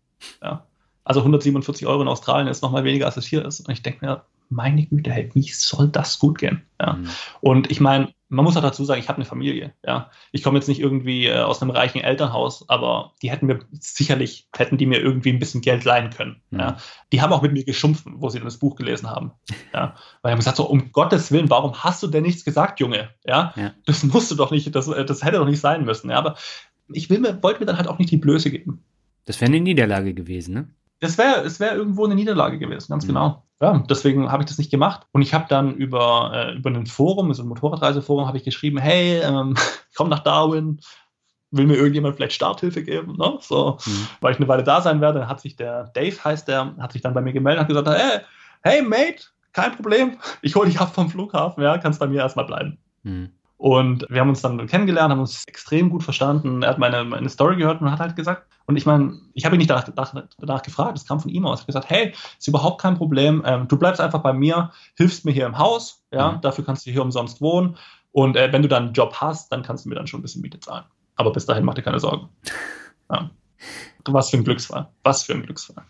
Ja. Also 147 Euro in Australien ist nochmal weniger, als es hier ist. Und ich denke mir, meine Güte, hey, wie soll das gut gehen? Ja. Mhm. Und ich meine, man muss auch dazu sagen, ich habe eine Familie. Ja. Ich komme jetzt nicht irgendwie äh, aus einem reichen Elternhaus, aber die hätten mir sicherlich, hätten die mir irgendwie ein bisschen Geld leihen können. Mhm. Ja. Die haben auch mit mir geschumpfen, wo sie dann das Buch gelesen haben. Ja. Weil ich habe gesagt, so, um Gottes Willen, warum hast du denn nichts gesagt, Junge? Ja. ja. Das musst du doch nicht, das, äh, das hätte doch nicht sein müssen. Ja. Aber ich will mir, wollte mir dann halt auch nicht die Blöße geben. Das wäre eine Niederlage gewesen, ne? Das wäre es wär irgendwo eine Niederlage gewesen, ganz mhm. genau. Ja, deswegen habe ich das nicht gemacht. Und ich habe dann über, äh, über ein Forum, so ein Motorradreiseforum, habe ich geschrieben, hey, ähm, <laughs> komm nach Darwin, will mir irgendjemand vielleicht Starthilfe geben, ne? so, mhm. weil ich eine Weile da sein werde. Dann hat sich der Dave, heißt der, hat sich dann bei mir gemeldet und hat gesagt, hey, hey Mate, kein Problem, ich hole dich ab vom Flughafen, ja, kannst bei mir erstmal bleiben. Mhm. Und wir haben uns dann kennengelernt, haben uns extrem gut verstanden. Er hat meine, meine Story gehört und hat halt gesagt, und ich meine, ich habe ihn nicht danach, danach, gefragt, das kam von ihm aus. Er hat gesagt, hey, ist überhaupt kein Problem, ähm, du bleibst einfach bei mir, hilfst mir hier im Haus, ja, mhm. dafür kannst du hier umsonst wohnen. Und äh, wenn du dann einen Job hast, dann kannst du mir dann schon ein bisschen Miete zahlen. Aber bis dahin mach dir keine Sorgen. Ja. Was für ein Glücksfall. Was für ein Glücksfall.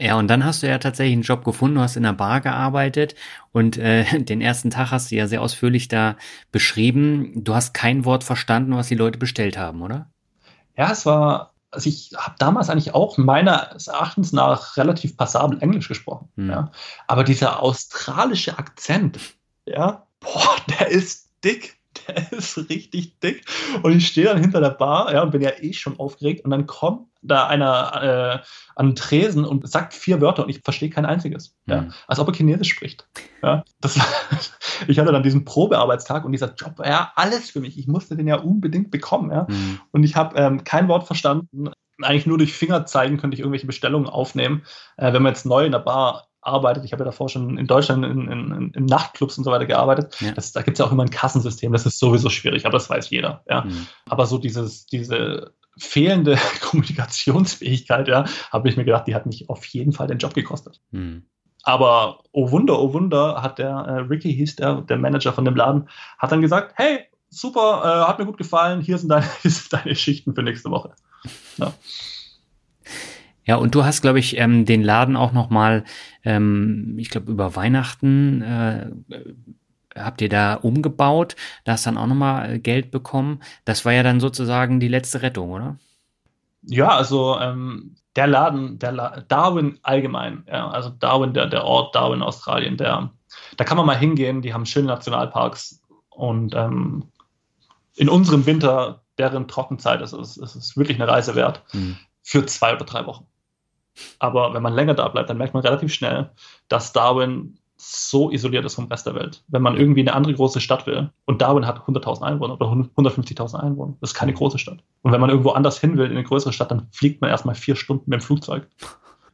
Ja, und dann hast du ja tatsächlich einen Job gefunden, du hast in der Bar gearbeitet und äh, <laughs> den ersten Tag hast du ja sehr ausführlich da beschrieben. Du hast kein Wort verstanden, was die Leute bestellt haben, oder? Ja, es war, also ich habe damals eigentlich auch meines Erachtens nach relativ passabel Englisch gesprochen. Hm. Ja. Aber dieser australische Akzent, ja, boah, der ist dick der <laughs> ist richtig dick. Und ich stehe dann hinter der Bar, ja, und bin ja eh schon aufgeregt. Und dann kommt da einer äh, an den Tresen und sagt vier Wörter und ich verstehe kein einziges. Mhm. Ja, als ob er Chinesisch spricht. Ja, das war, <laughs> ich hatte dann diesen Probearbeitstag und dieser Job, ja, alles für mich. Ich musste den ja unbedingt bekommen. Ja. Mhm. Und ich habe ähm, kein Wort verstanden. Eigentlich nur durch Finger zeigen könnte ich irgendwelche Bestellungen aufnehmen. Äh, wenn man jetzt neu in der Bar arbeitet. Ich habe ja davor schon in Deutschland in, in, in Nachtclubs und so weiter gearbeitet. Ja. Das, da gibt es ja auch immer ein Kassensystem, das ist sowieso schwierig, aber das weiß jeder. Ja. Mhm. Aber so dieses, diese fehlende <laughs> Kommunikationsfähigkeit, ja, habe ich mir gedacht, die hat mich auf jeden Fall den Job gekostet. Mhm. Aber oh Wunder, oh Wunder, hat der äh, Ricky hieß der, der Manager von dem Laden, hat dann gesagt, hey, super, äh, hat mir gut gefallen, hier sind deine, <laughs> hier sind deine Schichten für nächste Woche. Ja. Ja, und du hast, glaube ich, ähm, den Laden auch noch mal, ähm, ich glaube, über Weihnachten äh, habt ihr da umgebaut. Da hast dann auch noch mal äh, Geld bekommen. Das war ja dann sozusagen die letzte Rettung, oder? Ja, also ähm, der Laden, der La Darwin allgemein, ja, also Darwin, der, der Ort Darwin, Australien, der, da kann man mal hingehen. Die haben schöne Nationalparks und ähm, in unserem Winter, deren Trockenzeit ist es, ist es wirklich eine Reise wert. Mhm. Für zwei oder drei Wochen. Aber wenn man länger da bleibt, dann merkt man relativ schnell, dass Darwin so isoliert ist vom Rest der Welt. Wenn man irgendwie eine andere große Stadt will, und Darwin hat 100.000 Einwohner oder 150.000 Einwohner, das ist keine große Stadt. Und wenn man irgendwo anders hin will, in eine größere Stadt, dann fliegt man erstmal vier Stunden mit dem Flugzeug.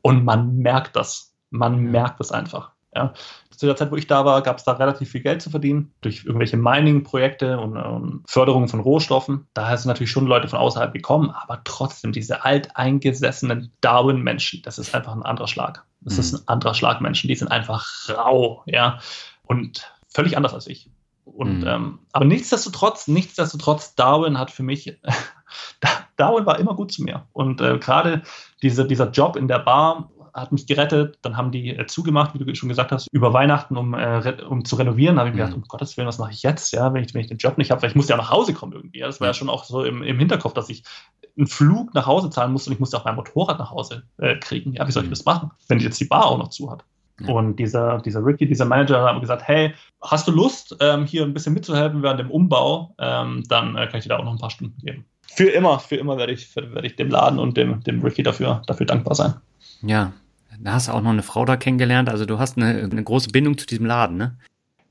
Und man merkt das. Man merkt das einfach. Ja zu der Zeit, wo ich da war, gab es da relativ viel Geld zu verdienen durch irgendwelche Mining-Projekte und, und Förderungen von Rohstoffen. Daher sind natürlich schon Leute von außerhalb gekommen, aber trotzdem diese alteingesessenen Darwin-Menschen, das ist einfach ein anderer Schlag. Das mhm. ist ein anderer Schlag Menschen, die sind einfach rau, ja, und völlig anders als ich. Und mhm. ähm, aber nichtsdestotrotz, nichtsdestotrotz, Darwin hat für mich, <laughs> Darwin war immer gut zu mir. Und äh, gerade diese, dieser Job in der Bar, hat mich gerettet. Dann haben die äh, zugemacht, wie du schon gesagt hast, über Weihnachten, um, äh, um zu renovieren. Da habe ich mir gedacht, mhm. um Gottes Willen, was mache ich jetzt, ja, wenn ich, wenn ich den Job nicht habe, weil ich musste ja nach Hause kommen irgendwie. Ja. Das war ja schon auch so im, im Hinterkopf, dass ich einen Flug nach Hause zahlen musste und ich musste auch mein Motorrad nach Hause äh, kriegen. Ja, wie soll ich mhm. das machen, wenn jetzt die Bar auch noch zu hat? Ja. Und dieser, dieser Ricky, dieser Manager, hat gesagt, hey, hast du Lust, ähm, hier ein bisschen mitzuhelfen während dem Umbau? Ähm, dann äh, kann ich dir da auch noch ein paar Stunden geben. Für immer, für immer werde ich, werde ich dem Laden und dem, dem Ricky dafür, dafür dankbar sein. Ja, da hast du auch noch eine Frau da kennengelernt. Also du hast eine, eine große Bindung zu diesem Laden, ne?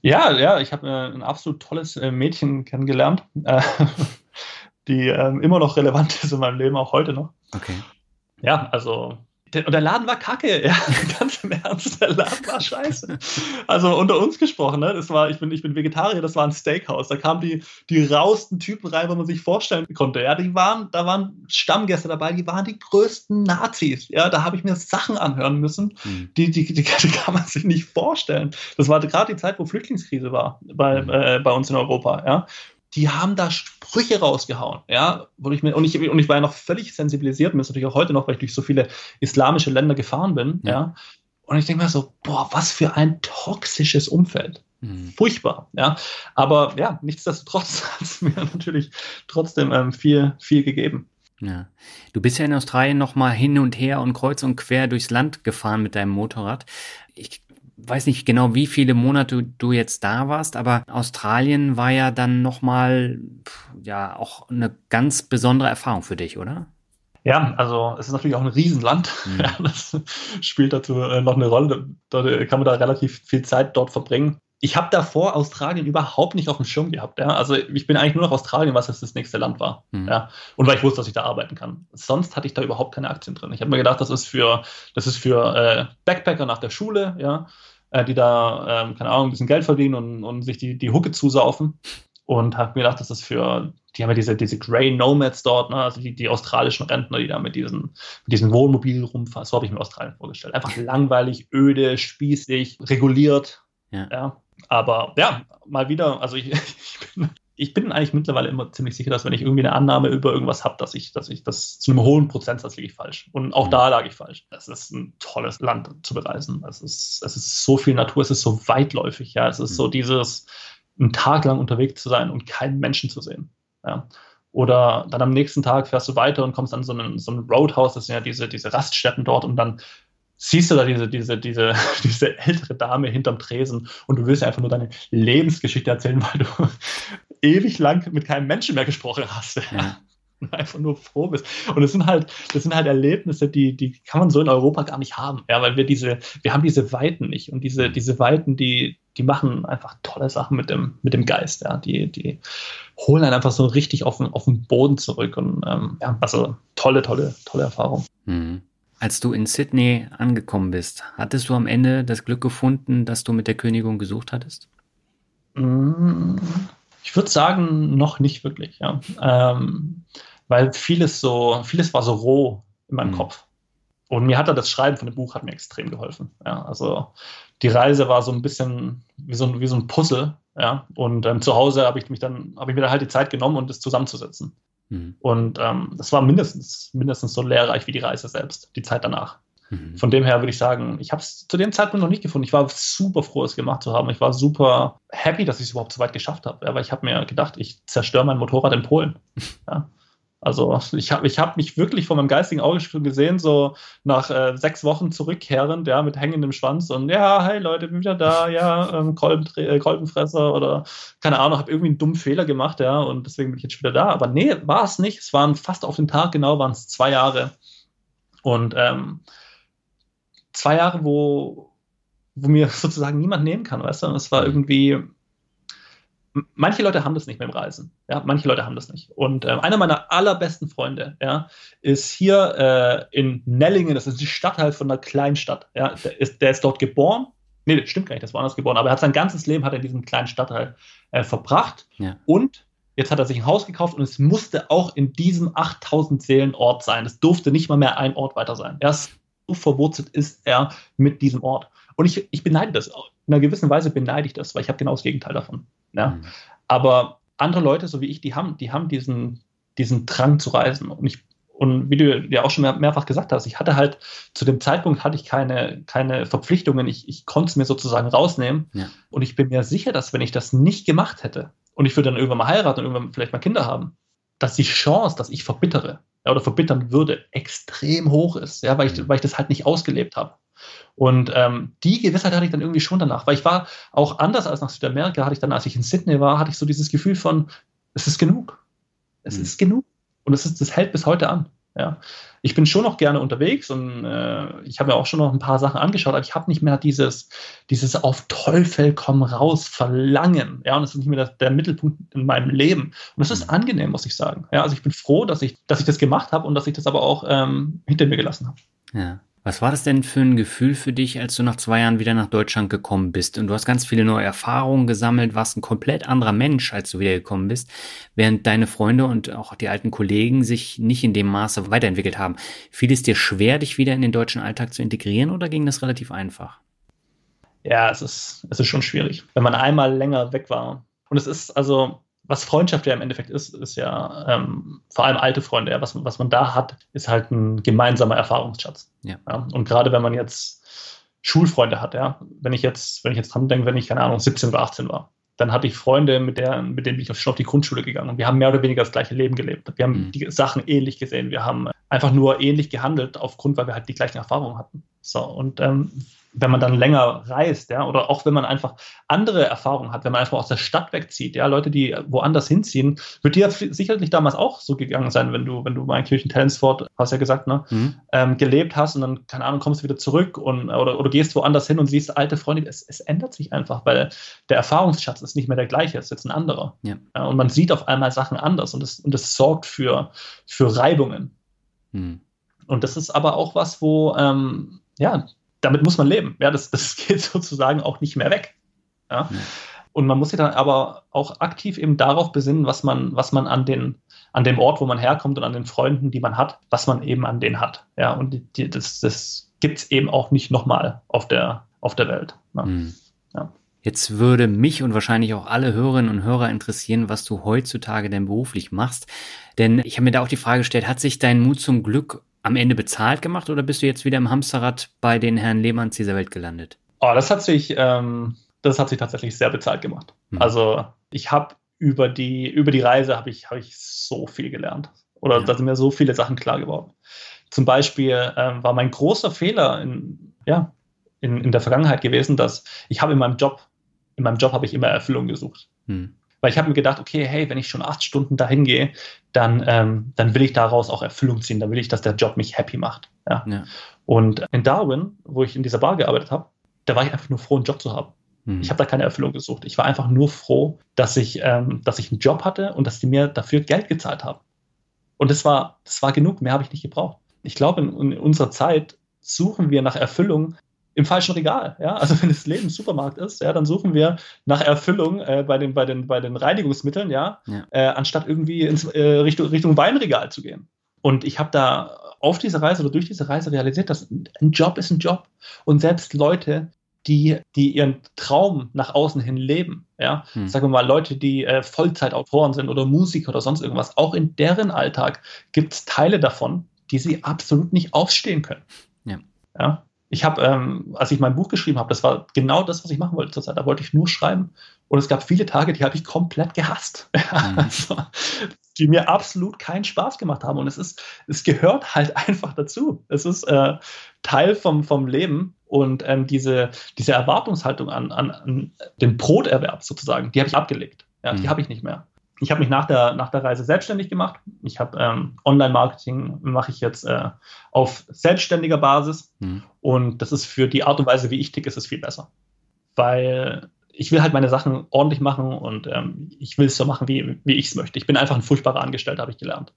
Ja, ja, ich habe äh, ein absolut tolles äh, Mädchen kennengelernt, äh, <laughs> die ähm, immer noch relevant ist in meinem Leben, auch heute noch. Okay. Ja, also und der Laden war kacke, <laughs> ja, ganz im Ernst, der Laden war scheiße. Also unter uns gesprochen, ne? Das war, ich bin, ich bin Vegetarier, das war ein Steakhouse. Da kamen die, die rausten Typen rein, wo man sich vorstellen konnte. Ja, die waren, da waren Stammgäste dabei, die waren die größten Nazis. Ja, da habe ich mir Sachen anhören müssen, mhm. die, die, die, <laughs> die, kann man sich nicht vorstellen. Das war gerade die Zeit, wo Flüchtlingskrise war bei, mhm. äh, bei uns in Europa, ja die haben da Sprüche rausgehauen, ja, wo ich mir, und ich, und ich war ja noch völlig sensibilisiert, und das natürlich auch heute noch, weil ich durch so viele islamische Länder gefahren bin, ja. ja und ich denke mir so, boah, was für ein toxisches Umfeld. Mhm. Furchtbar, ja. Aber ja, nichtsdestotrotz <laughs> hat es mir natürlich trotzdem ähm, viel, viel gegeben. Ja. Du bist ja in Australien nochmal hin und her und kreuz und quer durchs Land gefahren mit deinem Motorrad. Ich weiß nicht genau, wie viele Monate du jetzt da warst, aber Australien war ja dann nochmal, ja, auch eine ganz besondere Erfahrung für dich, oder? Ja, also es ist natürlich auch ein Riesenland. Mhm. Ja, <laughs> das spielt dazu äh, noch eine Rolle. Da kann man da relativ viel Zeit dort verbringen. ich habe davor Australien überhaupt nicht auf dem Schirm gehabt. Ja? Also ich bin eigentlich nur nach Australien, was jetzt das nächste Land war. Mhm. Ja? Und weil ich wusste, dass ich da arbeiten kann. Sonst hatte ich da überhaupt keine Aktien drin. Ich habe mir gedacht, das ist für, das ist für äh, Backpacker nach der Schule, ja, äh, die da, ähm, keine Ahnung, ein bisschen Geld verdienen und, und sich die, die Hucke zusaufen. Und habe mir gedacht, das ist für, die haben ja diese, diese Grey Nomads dort, ne? also die, die australischen Rentner, die da mit diesen, mit diesen Wohnmobilen rumfahren. So habe ich mir Australien vorgestellt. Einfach langweilig, öde, spießig, reguliert. Ja. ja. Aber ja, mal wieder, also ich, <laughs> ich, bin, ich bin eigentlich mittlerweile immer ziemlich sicher, dass wenn ich irgendwie eine Annahme über irgendwas habe, dass ich, dass ich das zu einem hohen Prozentsatz liege ich falsch. Und auch mhm. da lag ich falsch. Es ist ein tolles Land zu bereisen. Es ist, es ist so viel Natur, es ist so weitläufig, ja. Es ist mhm. so dieses, einen Tag lang unterwegs zu sein und keinen Menschen zu sehen. Ja. Oder dann am nächsten Tag fährst du weiter und kommst an so einen, so ein Roadhouse, das sind ja diese, diese Raststätten dort und dann siehst du da diese, diese, diese, <laughs> diese ältere Dame hinterm Tresen und du willst einfach nur deine Lebensgeschichte erzählen, weil du ewig lang mit keinem Menschen mehr gesprochen hast. Ja. <laughs> Und einfach nur froh bist. Und das sind halt, das sind halt Erlebnisse, die, die kann man so in Europa gar nicht haben. Ja, weil wir diese, wir haben diese Weiten nicht. Und diese, diese Weiten, die, die machen einfach tolle Sachen mit dem, mit dem Geist. Ja, die, die holen einen einfach so richtig auf den, auf den Boden zurück. Und ähm, ja, also tolle, tolle, tolle Erfahrung. Mhm. Als du in Sydney angekommen bist, hattest du am Ende das Glück gefunden, dass du mit der Königin gesucht hattest? Mm, ich würde sagen, noch nicht wirklich, ja. Ähm, weil vieles so, vieles war so roh in meinem mhm. Kopf. Und mir hat das Schreiben von dem Buch hat mir extrem geholfen. Ja, also die Reise war so ein bisschen wie so ein, wie so ein Puzzle, ja. Und ähm, zu Hause habe ich mich dann, habe ich mir dann halt die Zeit genommen, um das zusammenzusetzen. Mhm. Und ähm, das war mindestens, mindestens so lehrreich wie die Reise selbst, die Zeit danach. Mhm. Von dem her würde ich sagen, ich habe es zu dem Zeitpunkt noch nicht gefunden. Ich war super froh, es gemacht zu haben. Ich war super happy, dass ich es überhaupt so weit geschafft habe. Weil ich habe mir gedacht, ich zerstöre mein Motorrad in Polen. <laughs> Ja. Also ich habe ich hab mich wirklich von meinem geistigen Auge schon gesehen, so nach äh, sechs Wochen zurückkehrend, ja, mit hängendem Schwanz und ja, hey Leute, bin wieder da, ja, ähm, Kolben, äh, Kolbenfresser oder keine Ahnung, habe irgendwie einen dummen Fehler gemacht, ja, und deswegen bin ich jetzt wieder da. Aber nee, war es nicht. Es waren fast auf den Tag genau, waren es zwei Jahre. Und ähm, zwei Jahre, wo, wo mir <laughs> sozusagen niemand nehmen kann, weißt du? Und es war mhm. irgendwie, manche Leute haben das nicht mit dem Reisen. Ja, manche Leute haben das nicht. Und äh, einer meiner allerbesten Freunde, ja, ist hier äh, in Nellingen, das ist die Stadtteil von einer kleinen Stadt. Ja, der ist, der ist dort geboren. Nee, das stimmt gar nicht, das war anders geboren, aber er hat sein ganzes Leben hat er in diesem kleinen Stadtteil äh, verbracht. Ja. Und jetzt hat er sich ein Haus gekauft und es musste auch in diesem 8000 Seelen Ort sein. Es durfte nicht mal mehr ein Ort weiter sein. Er ist verwurzelt ist er mit diesem Ort. Und ich, ich beneide das. In einer gewissen Weise beneide ich das, weil ich habe genau das Gegenteil davon. Ja? Mhm. Aber andere Leute, so wie ich, die haben, die haben diesen, diesen Drang zu reisen. Und ich und wie du ja auch schon mehr, mehrfach gesagt hast, ich hatte halt zu dem Zeitpunkt hatte ich keine, keine Verpflichtungen. Ich, ich konnte es mir sozusagen rausnehmen. Ja. Und ich bin mir sicher, dass wenn ich das nicht gemacht hätte und ich würde dann irgendwann mal heiraten und irgendwann vielleicht mal Kinder haben, dass die Chance, dass ich verbittere ja, oder verbittern würde, extrem hoch ist, ja, weil ich, mhm. weil ich das halt nicht ausgelebt habe. Und ähm, die Gewissheit hatte ich dann irgendwie schon danach, weil ich war auch anders als nach Südamerika, hatte ich dann, als ich in Sydney war, hatte ich so dieses Gefühl von, es ist genug. Es mhm. ist genug. Und es ist, das hält bis heute an. Ja. Ich bin schon noch gerne unterwegs und äh, ich habe mir auch schon noch ein paar Sachen angeschaut, aber ich habe nicht mehr dieses, dieses auf Teufel komm raus Verlangen. Ja, und das ist nicht mehr der, der Mittelpunkt in meinem Leben. Und das ist mhm. angenehm, muss ich sagen. Ja, also ich bin froh, dass ich, dass ich das gemacht habe und dass ich das aber auch ähm, hinter mir gelassen habe. Ja. Was war das denn für ein Gefühl für dich, als du nach zwei Jahren wieder nach Deutschland gekommen bist? Und du hast ganz viele neue Erfahrungen gesammelt, warst ein komplett anderer Mensch, als du wieder gekommen bist, während deine Freunde und auch die alten Kollegen sich nicht in dem Maße weiterentwickelt haben. Fiel es dir schwer, dich wieder in den deutschen Alltag zu integrieren oder ging das relativ einfach? Ja, es ist, es ist schon schwierig, wenn man einmal länger weg war. Und es ist also, was Freundschaft ja im Endeffekt ist, ist ja ähm, vor allem alte Freunde. Ja, was, was man da hat, ist halt ein gemeinsamer Erfahrungsschatz. Ja. ja. Und gerade wenn man jetzt Schulfreunde hat, ja, wenn ich jetzt, wenn ich jetzt dran denke, wenn ich, keine Ahnung, 17 oder 18 war, dann hatte ich Freunde, mit, der, mit denen bin ich schon auf die Grundschule gegangen. Und wir haben mehr oder weniger das gleiche Leben gelebt. Wir haben mhm. die Sachen ähnlich gesehen. Wir haben einfach nur ähnlich gehandelt, aufgrund, weil wir halt die gleichen Erfahrungen hatten. So, und ähm, wenn man dann länger reist, ja, oder auch wenn man einfach andere Erfahrungen hat, wenn man einfach aus der Stadt wegzieht, ja, Leute, die woanders hinziehen, wird dir sicherlich damals auch so gegangen sein, wenn du, wenn du mal in Kirchen-Tellensford, hast ja gesagt, ne, mhm. ähm, gelebt hast und dann, keine Ahnung, kommst du wieder zurück und, oder, oder gehst woanders hin und siehst alte Freunde, es, es ändert sich einfach, weil der Erfahrungsschatz ist nicht mehr der gleiche, es ist jetzt ein anderer. Ja. Ja, und man sieht auf einmal Sachen anders und das, und das sorgt für, für Reibungen. Mhm. Und das ist aber auch was, wo, ähm, ja, damit muss man leben. Ja, das, <laughs> das geht sozusagen auch nicht mehr weg. Ja? ja. Und man muss sich dann aber auch aktiv eben darauf besinnen, was man, was man an, den, an dem Ort, wo man herkommt und an den Freunden, die man hat, was man eben an denen hat. Ja, und die, das, das gibt es eben auch nicht nochmal auf der, auf der Welt. Ne? Mhm. Ja. Jetzt würde mich und wahrscheinlich auch alle Hörerinnen und Hörer interessieren, was du heutzutage denn beruflich machst. Denn ich habe mir da auch die Frage gestellt, hat sich dein Mut zum Glück am Ende bezahlt gemacht oder bist du jetzt wieder im Hamsterrad bei den Herrn Lehmanns dieser Welt gelandet? Oh, das hat sich, ähm, das hat sich tatsächlich sehr bezahlt gemacht. Mhm. Also ich habe über die, über die Reise habe ich, hab ich so viel gelernt. Oder ja. da sind mir so viele Sachen klar geworden. Zum Beispiel ähm, war mein großer Fehler in, ja, in, in der Vergangenheit gewesen, dass ich habe in meinem Job, in meinem Job habe ich immer Erfüllung gesucht. Mhm. Weil ich habe mir gedacht, okay, hey, wenn ich schon acht Stunden dahin gehe, dann, ähm, dann will ich daraus auch Erfüllung ziehen. Dann will ich, dass der Job mich happy macht. Ja? ja. Und in Darwin, wo ich in dieser Bar gearbeitet habe, da war ich einfach nur froh, einen Job zu haben. Mhm. Ich habe da keine Erfüllung gesucht. Ich war einfach nur froh, dass ich, ähm, dass ich einen Job hatte und dass die mir dafür Geld gezahlt haben. Und das war, das war genug, mehr habe ich nicht gebraucht. Ich glaube, in, in unserer Zeit suchen wir nach Erfüllung im falschen Regal. Ja? Also wenn das Leben Supermarkt ist, ja, dann suchen wir nach Erfüllung äh, bei, den, bei, den, bei den Reinigungsmitteln, ja, ja. Äh, anstatt irgendwie ins, äh, Richtung, Richtung Weinregal zu gehen. Und ich habe da auf diese Reise oder durch diese Reise realisiert, dass ein Job ist ein Job. Und selbst Leute, die, die ihren Traum nach außen hin leben, ja, hm. sagen wir mal, Leute, die äh, Vollzeitautoren sind oder Musiker oder sonst irgendwas, auch in deren Alltag gibt es Teile davon, die sie absolut nicht aufstehen können. Ja. ja? Ich habe, ähm, als ich mein Buch geschrieben habe, das war genau das, was ich machen wollte zurzeit. Da wollte ich nur schreiben. Und es gab viele Tage, die habe ich komplett gehasst. <laughs> Mhm. also, die mir absolut keinen Spaß gemacht haben. Und es ist, es gehört halt <laughs> einfach dazu. Es ist äh, Teil vom, vom Leben. Und ähm, diese, diese Erwartungshaltung an, an, an den Broterwerb sozusagen, die habe ich abgelegt. Ja, mhm. Die habe ich nicht mehr ich habe mich nach der, nach der Reise selbstständig gemacht. Ich habe ähm, Online-Marketing mache ich jetzt äh, auf selbstständiger Basis mhm. und das ist für die Art und Weise, wie ich ticke, ist es viel besser, weil ich will halt meine Sachen ordentlich machen und ähm, ich will es so machen, wie, wie ich es möchte. Ich bin einfach ein furchtbarer Angestellter, habe ich gelernt.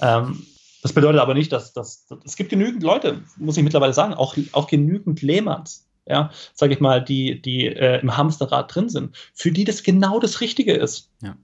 Ähm, das bedeutet aber nicht, dass, dass, dass es gibt genügend Leute, muss ich mittlerweile sagen, auch, auch genügend Lehmanns, ja, sage ich mal, die, die äh, im Hamsterrad drin sind, für die das genau das Richtige ist. Ja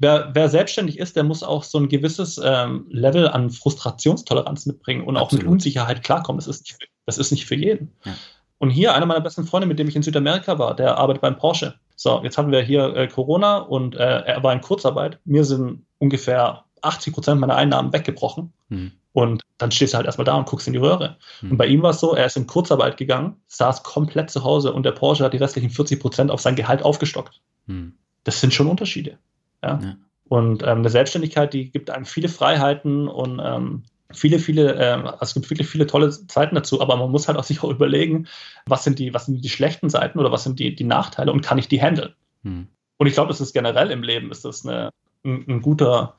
wer, wer selbstständig ist, der muss auch so ein gewisses ähm, Level an Frustrationstoleranz mitbringen und Absolut. auch mit Unsicherheit klarkommen. Das ist nicht, für, das ist nicht für jeden. Ja. Und hier, einer meiner besten Freunde, mit dem ich in Südamerika war, der arbeitet beim Porsche. So, jetzt haben wir hier äh, Corona und äh, er war in Kurzarbeit. Mir sind ungefähr 80 Prozent meiner Einnahmen weggebrochen. Mhm. Und dann stehst du halt erstmal da und guckst in die Röhre. Mhm. Und bei ihm war es so, er ist in Kurzarbeit gegangen, saß komplett zu Hause und der Porsche hat die restlichen 40 Prozent auf sein Gehalt aufgestockt. Mhm. Das sind schon Unterschiede. Ja? ja. Und ähm, eine Selbstständigkeit, die gibt einem viele Freiheiten und ähm, viele, viele, äh, es gibt wirklich viele tolle Zeiten dazu, aber man muss halt auch <laughs> sich auch überlegen, was sind die, was sind die schlechten Seiten oder was sind die, die Nachteile und kann ich die handeln? Hm. Und ich glaube, das ist generell im Leben, ist das eine, ein, ein guter,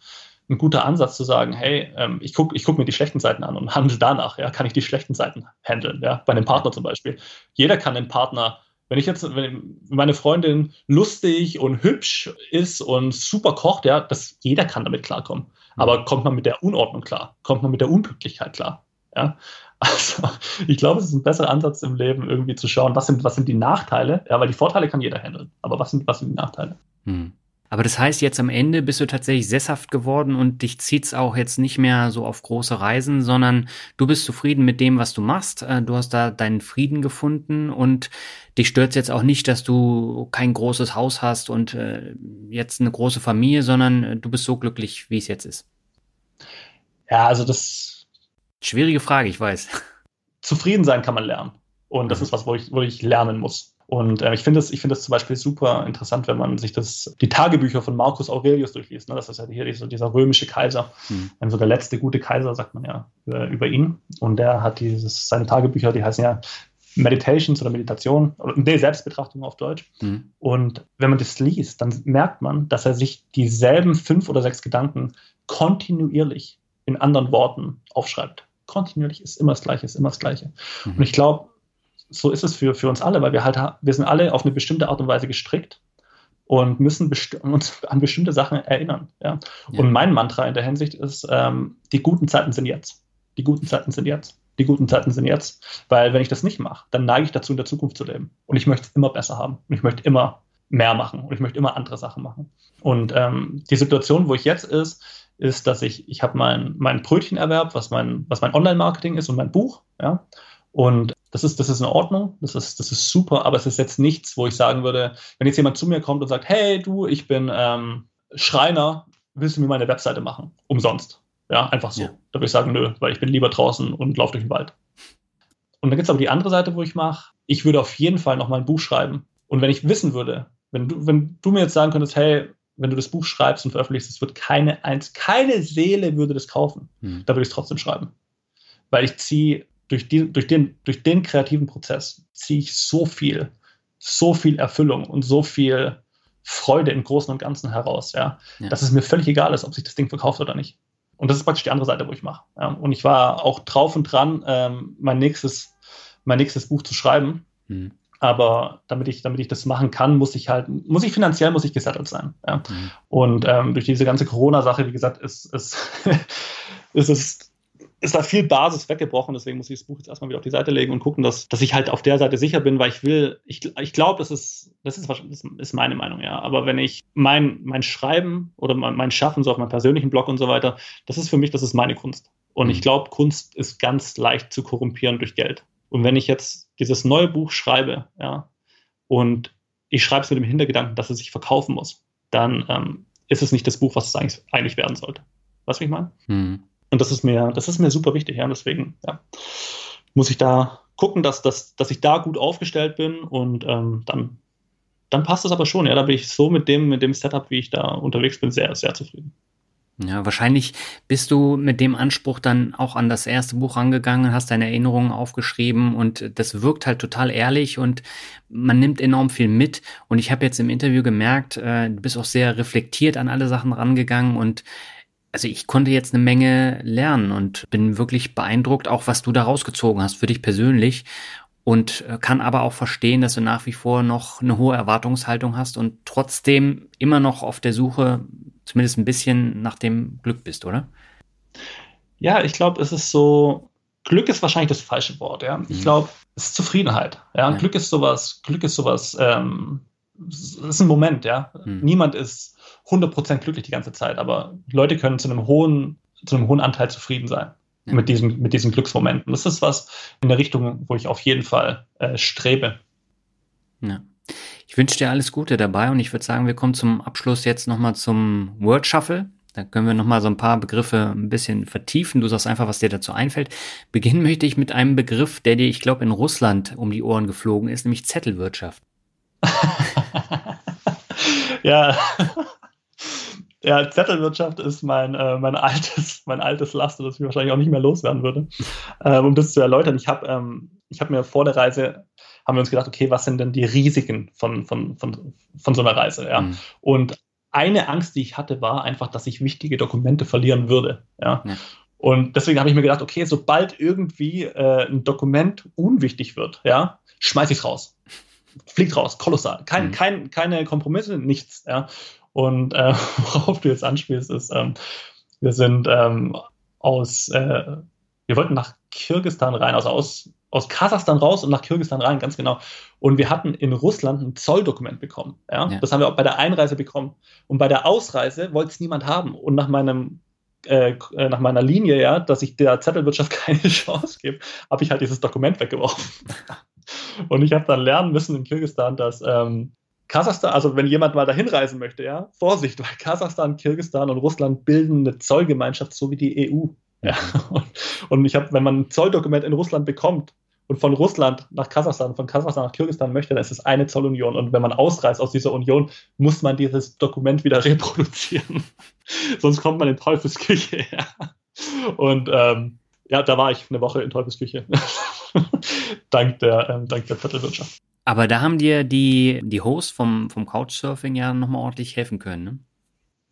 ein guter Ansatz zu sagen, hey, ähm, ich gucke ich guck mir die schlechten Seiten an und handle danach, ja, kann ich die schlechten Seiten handeln, ja, bei einem Partner zum Beispiel. Jeder kann den Partner wenn ich jetzt, wenn meine Freundin lustig und hübsch ist und super kocht, ja, das, jeder kann damit klarkommen. Mhm. Aber kommt man mit der Unordnung klar? Kommt man mit der Unpünktlichkeit klar? Ja, <laughs> also ich glaube, es ist ein besserer Ansatz im Leben, irgendwie zu schauen, was sind, was sind die Nachteile, ja, weil die Vorteile kann jeder handeln, aber was sind, was sind die Nachteile? Hm. Aber das heißt, jetzt am Ende bist du tatsächlich sesshaft geworden und dich zieht's auch jetzt nicht mehr so auf große Reisen, sondern du bist zufrieden mit dem, was du machst. Äh, du hast da deinen Frieden gefunden und dich stört's jetzt auch nicht, dass du kein großes Haus hast und äh, jetzt eine große Familie, sondern äh, du bist so glücklich, wie es jetzt ist. Ja, also das. Schwierige Frage, ich weiß. Zufrieden sein kann man lernen. Und das mhm. ist was, wo ich, wo ich lernen muss. Und äh, ich finde es ich finde zum Beispiel super interessant, wenn man sich das, die Tagebücher von Marcus Aurelius durchliest. Ne? Das ist ja hier dieser, dieser römische Kaiser, mhm. so der letzte gute Kaiser, sagt man ja über, über, ihn. Und der hat dieses, seine Tagebücher, die heißen ja Meditations oder Meditation, oder nee, Selbstbetrachtung auf Deutsch. Mhm. Und wenn man das liest, dann merkt man, dass er sich dieselben fünf oder sechs Gedanken kontinuierlich in anderen Worten aufschreibt. Kontinuierlich ist immer das Gleiche, ist immer das Gleiche. Mhm. Und ich glaube, so ist es für, für uns alle, weil wir halt, wir sind alle auf eine bestimmte Art und Weise gestrickt und müssen besti <laughs> uns an bestimmte Sachen erinnern. Ja? ja? Und mein Mantra in der Hinsicht ist, ähm, die guten Zeiten sind jetzt. Die guten Zeiten sind jetzt. Die guten Zeiten sind jetzt. Weil wenn ich das nicht mache, dann neige ich dazu, in der Zukunft zu leben. Und ich möchte es immer besser haben. Und ich möchte immer mehr machen. Und ich möchte immer andere Sachen machen. Und ähm, die Situation, wo ich jetzt ist, ist, dass ich, ich habe mein, mein Brötchenerwerb, was mein, was mein Online-Marketing ist und mein Buch, ja. Und das ist, das ist in Ordnung, das ist, das ist super, aber es ist jetzt nichts, wo ich sagen würde, wenn jetzt jemand zu mir kommt und sagt, hey du, ich bin ähm, Schreiner, willst du mir meine Webseite machen? Umsonst. Ja, einfach so. Ja. Da würde ich sagen, nö, weil ich bin lieber draußen und laufe durch den Wald. Und dann gibt es aber die andere Seite, wo ich mache, ich würde auf jeden Fall noch mal ein Buch schreiben. Und wenn ich wissen würde, wenn du, wenn du mir jetzt sagen könntest, hey, wenn du das Buch schreibst und veröffentlichst, es wird keine eins, keine Seele würde das kaufen, hm. da würde ich es trotzdem schreiben. Weil ich ziehe durch, die, durch, den, durch den kreativen Prozess ziehe ich so viel, so viel Erfüllung und so viel Freude im Großen und Ganzen heraus, ja, ja. dass es mir völlig egal ist, ob sich das Ding verkauft oder nicht. Und das ist praktisch die andere Seite, wo ich mache. Ja. Und ich war auch drauf und dran, ähm, mein, nächstes, mein nächstes Buch zu schreiben. Mhm. Aber damit ich, damit ich das machen kann, muss ich halt, muss ich finanziell, muss ich gesettelt sein. Ja. Mhm. Und ähm, durch diese ganze Corona-Sache, wie gesagt, ist, ist, <laughs> ist es ist da viel Basis weggebrochen, deswegen muss ich das Buch jetzt erstmal wieder auf die Seite legen und gucken, dass, dass ich halt auf der Seite sicher bin, weil ich will, ich, ich glaube, das ist, das ist, das ist meine Meinung, ja. Aber wenn ich mein, mein Schreiben oder mein, mein Schaffen, so auf meinem persönlichen Blog und so weiter, das ist für mich, das ist meine Kunst. Und mhm. ich glaube, Kunst ist ganz leicht zu korrumpieren durch Geld. Und wenn ich jetzt dieses neue Buch schreibe, ja, und ich schreibe es mit dem Hintergedanken, dass es sich verkaufen muss, dann ähm, ist es nicht das Buch, was es eigentlich, eigentlich werden sollte. Weißt du, wie ich meine? Mhm. Und das ist mir, das ist mir super wichtig, ja. Deswegen, ja, muss ich da gucken, dass, dass, dass ich da gut aufgestellt bin und ähm, dann, dann passt es aber schon, ja. Da bin ich so mit dem, mit dem Setup, wie ich da unterwegs bin, sehr, sehr zufrieden. Ja, wahrscheinlich bist du mit dem Anspruch dann auch an das erste Buch rangegangen, hast deine Erinnerungen aufgeschrieben und das wirkt halt total ehrlich und man nimmt enorm viel mit. Und ich habe jetzt im Interview gemerkt, äh, du bist auch sehr reflektiert an alle Sachen rangegangen und also ich konnte jetzt eine Menge lernen und bin wirklich beeindruckt, auch was du da rausgezogen hast für dich persönlich und äh, kann aber auch verstehen, dass du nach wie vor noch eine hohe Erwartungshaltung hast und trotzdem immer noch auf der Suche, zumindest ein bisschen nach dem Glück bist, oder? Ja, ich glaube, es ist so, Glück ist wahrscheinlich das falsche Wort, ja. Ich mhm. glaube, es ist Zufriedenheit. Ja? ja, Glück ist sowas, Glück ist sowas, ähm, es ist ein Moment, ja. Mhm. Niemand ist 100% glücklich die ganze Zeit, aber Leute können zu einem hohen, zu einem hohen Anteil zufrieden sein ja. mit, diesem, mit diesen Glücksmomenten. Das ist was in der Richtung, wo ich auf jeden Fall äh, strebe. Ja. Ich wünsche dir alles Gute dabei und ich würde sagen, wir kommen zum Abschluss jetzt nochmal zum Word Shuffle. Da können wir nochmal so ein paar Begriffe ein bisschen vertiefen. Du sagst einfach, was dir dazu einfällt. Beginnen möchte ich mit einem Begriff, der dir, ich glaube, in Russland um die Ohren geflogen ist, nämlich Zettelwirtschaft. <laughs> <laughs> ja, ja, Zettelwirtschaft ist mein, äh, mein, altes, mein altes Laster, das ich wahrscheinlich auch nicht mehr loswerden würde. Ähm, um das zu erläutern, ich habe ähm, hab mir vor der Reise, haben wir uns gedacht, okay, was sind denn die Risiken von, von, von, von so einer Reise? Ja? Mhm. Und eine Angst, die ich hatte, war einfach, dass ich wichtige Dokumente verlieren würde. Ja? ja. Und deswegen habe ich mir gedacht, okay, sobald irgendwie äh, ein Dokument unwichtig wird, ja, schmeiß ich es raus. Fliegt raus, kolossal. Kein, mhm. kein, keine Kompromisse, nichts. Ja. Und äh, <laughs> worauf du jetzt anspielst, ist, ähm, wir sind ähm, aus, äh, wir wollten nach Kirgistan rein, also aus, aus Kasachstan raus und nach Kirgistan rein, ganz genau. Und wir hatten in Russland ein Zolldokument bekommen. Ja? ja. Das haben wir auch bei der Einreise bekommen. Und bei der Ausreise wollte es niemand haben. Und nach meinem äh, äh nach meiner Linie, ja, dass ich der Zettelwirtschaft <laughs> keine Chance gebe, habe ich halt dieses Dokument weggeworfen. <laughs> Und ich habe dann lernen müssen in Kirgistan, dass ähm, Kasachstan, also wenn jemand mal dahin reisen möchte, ja, Vorsicht, weil Kasachstan, Kirgistan und Russland bilden eine Zollgemeinschaft, so wie die EU. Ja. Und, <laughs> und ich habe, wenn man ein Zolldokument in Russland bekommt und von Russland nach Kasachstan, von Kasachstan nach Kirgistan möchte, dann ist es eine Zollunion. Und wenn man ausreist aus dieser Union, muss man dieses Dokument wieder <laughs> reproduzieren. Sonst kommt man in Teufelsküche. <laughs> Ja. Und ähm, ja, da war ich eine Woche in Teufelsküche. Dank der, ähm, dank der Viertelwirtschaft. Aber da haben dir die, die Hosts vom, vom Couchsurfing ja nochmal ordentlich helfen können, ne?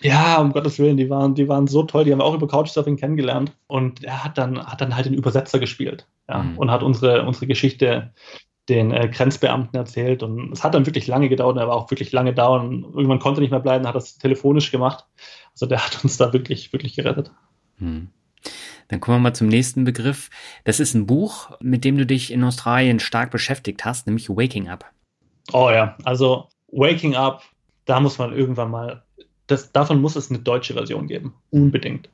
Ja, um Gottes Willen, die waren, die waren so toll, die haben wir auch über Couchsurfing kennengelernt. Und er hat dann, hat dann halt den Übersetzer gespielt ja, mhm. und hat unsere, unsere Geschichte den äh, Grenzbeamten erzählt. Und es hat dann wirklich lange gedauert, er war auch wirklich lange da und irgendwann konnte nicht mehr bleiben, hat das telefonisch gemacht. Also der hat uns da wirklich, wirklich gerettet. Mhm. Dann kommen wir mal zum nächsten Begriff. Das ist ein Buch, mit dem du dich in Australien stark beschäftigt hast, nämlich Waking Up. Oh ja, also Waking Up, da muss man irgendwann mal, das, davon muss es eine deutsche Version geben, unbedingt.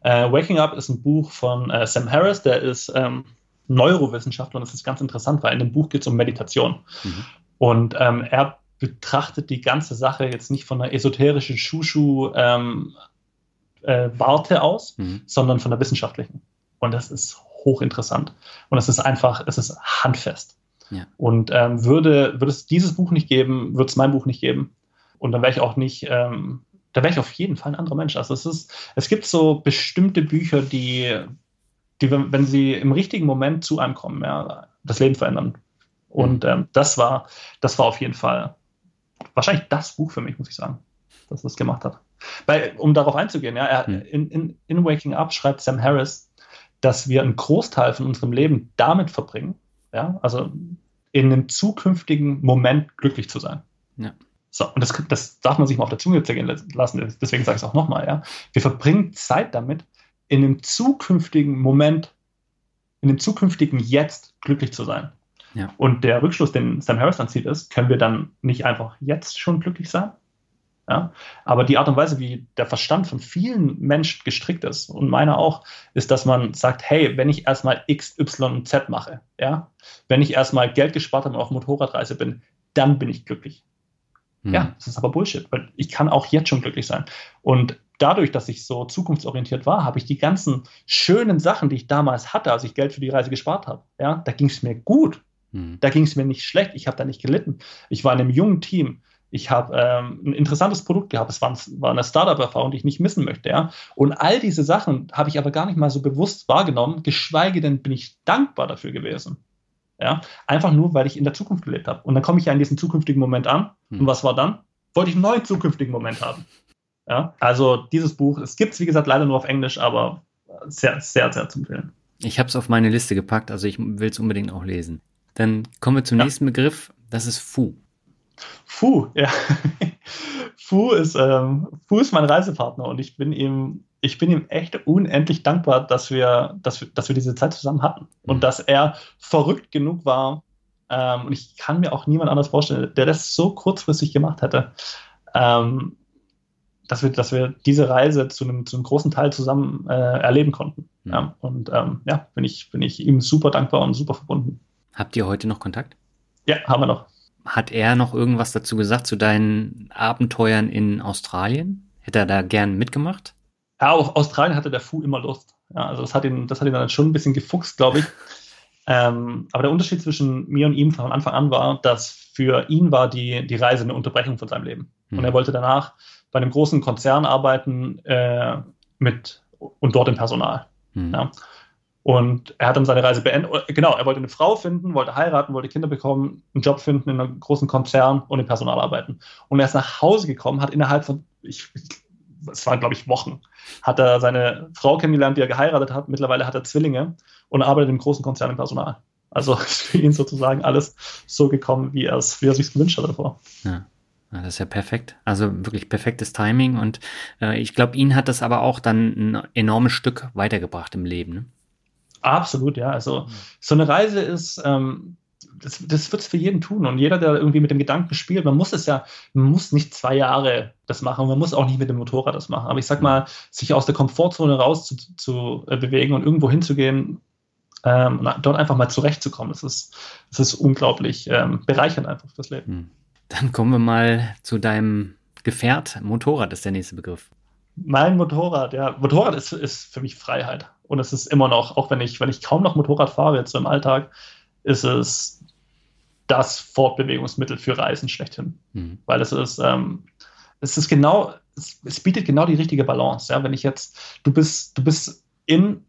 Äh, Waking Up ist ein Buch von äh, Sam Harris, der ist ähm, Neurowissenschaftler und das ist ganz interessant, weil in dem Buch geht es um Meditation. Mhm. Und ähm, er betrachtet die ganze Sache jetzt nicht von einer esoterischen Schuschu ähm, äh, Warte aus, mhm. sondern von der wissenschaftlichen. Und das ist hochinteressant. Und es ist einfach, es ist handfest. Ja. Und ähm, würde, würde es dieses Buch nicht geben, würde es mein Buch nicht geben. Und dann wäre ich auch nicht, ähm, da wäre ich auf jeden Fall ein anderer Mensch. Also es ist, es gibt so bestimmte Bücher, die, die, wenn sie im richtigen Moment zu einem kommen, ja, das Leben verändern. Und mhm. ähm, das war, das war auf jeden Fall wahrscheinlich das Buch für mich, muss ich sagen, dass das gemacht hat. Weil, um darauf einzugehen, ja, er, hm. in, in, in Waking Up schreibt Sam Harris, dass wir einen Großteil von unserem Leben damit verbringen, ja, also in einem zukünftigen Moment glücklich zu sein. Ja. So, und das, das darf man sich mal auf der Zunge zergehen lassen, deswegen sage ich es auch nochmal, ja. Wir verbringen Zeit damit, in einem zukünftigen Moment, in dem zukünftigen Jetzt glücklich zu sein. Ja. Und der Rückschluss, den Sam Harris dann zieht, ist, können wir dann nicht einfach jetzt schon glücklich sein? Ja? Aber die Art und Weise, wie der Verstand von vielen Menschen gestrickt ist und meiner auch, ist, dass man sagt, hey, wenn ich erstmal X, Y und Z mache, ja, wenn ich erstmal Geld gespart habe und auf Motorradreise bin, dann bin ich glücklich. Hm. Ja, das ist aber Bullshit, weil ich kann auch jetzt schon glücklich sein. Und dadurch, dass ich so zukunftsorientiert war, habe ich die ganzen schönen Sachen, die ich damals hatte, als ich Geld für die Reise gespart habe, ja, da ging es mir gut. Hm. Da ging es mir nicht schlecht, ich habe da nicht gelitten. Ich war in einem jungen Team ich habe ähm, ein interessantes Produkt gehabt. Es war, war eine Startup-Erfahrung, die ich nicht missen möchte. Ja? Und all diese Sachen habe ich aber gar nicht mal so bewusst wahrgenommen, geschweige denn bin ich dankbar dafür gewesen. Ja? Einfach nur, weil ich in der Zukunft gelebt habe. Und dann komme ich ja in diesen zukünftigen Moment an. Hm. Und was war dann? Wollte ich einen neuen zukünftigen Moment haben. Ja? Also dieses Buch, es gibt es wie gesagt leider nur auf Englisch, aber sehr, sehr, sehr zu empfehlen. Ich habe es auf meine Liste gepackt, also ich will es unbedingt auch lesen. Dann kommen wir zum ja. nächsten Begriff, das ist Fu. Fu, ja. <laughs> Fu ist, ähm, Fu ist mein Reisepartner und ich bin ihm, ich bin ihm echt unendlich dankbar, dass wir, dass wir, dass wir diese Zeit zusammen hatten und mhm. dass er verrückt genug war. Ähm, und ich kann mir auch niemand anders vorstellen, der das so kurzfristig gemacht hätte, ähm, dass, wir, dass wir diese Reise zu einem, zu einem großen Teil zusammen äh, erleben konnten. Mhm. Ja, und ähm, ja, bin ich, bin ich ihm super dankbar und super verbunden. Habt ihr heute noch Kontakt? Ja, haben wir noch. Hat er noch irgendwas dazu gesagt zu deinen Abenteuern in Australien? Hätte er da gern mitgemacht? Ja, auf Australien hatte der Fu immer Lust. Ja, also das hat ihn, das hat ihn dann schon ein bisschen gefuchst, glaube ich. <laughs> ähm, aber der Unterschied zwischen mir und ihm von Anfang an war, dass für ihn war die, die Reise eine Unterbrechung von seinem Leben. Hm. Und er wollte danach bei einem großen Konzern arbeiten äh, mit und dort im Personal. Hm. Ja. Und er hat dann seine Reise beendet. Genau, er wollte eine Frau finden, wollte heiraten, wollte Kinder bekommen, einen Job finden in einem großen Konzern und im Personal arbeiten. Und er ist nach Hause gekommen, hat innerhalb von, ich, es waren glaube ich Wochen, hat er seine Frau kennengelernt, die er geheiratet hat. Mittlerweile hat er Zwillinge und arbeitet im großen Konzern im Personal. Also <laughs> ist für ihn sozusagen alles so gekommen, wie er es, wie er sich gewünscht hat davor. Ja. Das ist ja perfekt. Also wirklich perfektes Timing. Und äh, ich glaube, ihn hat das aber auch dann ein enormes Stück weitergebracht im Leben. Ne? Absolut, ja. Also mhm. so eine Reise ist, ähm, das, das wird es für jeden tun. Und jeder, der irgendwie mit dem Gedanken spielt, man muss es ja, man muss nicht zwei Jahre das machen, man muss auch nicht mit dem Motorrad das machen. Aber ich sag mhm. mal, sich aus der Komfortzone raus zu, zu äh, bewegen und irgendwo hinzugehen, ähm, dort einfach mal zurechtzukommen, das ist, das ist unglaublich ähm, bereichernd einfach fürs Leben. Mhm. Dann kommen wir mal zu deinem Gefährt. Motorrad ist der nächste Begriff. Mein Motorrad, ja. Motorrad ist, ist für mich Freiheit. Und es ist immer noch, auch wenn ich, wenn ich kaum noch Motorrad fahre, jetzt so im Alltag, ist es das Fortbewegungsmittel für Reisen schlechthin. Mhm. Weil es ist, ähm, es ist genau, es, es, bietet genau die richtige Balance. Ja? Wenn ich jetzt, du bist, du bist in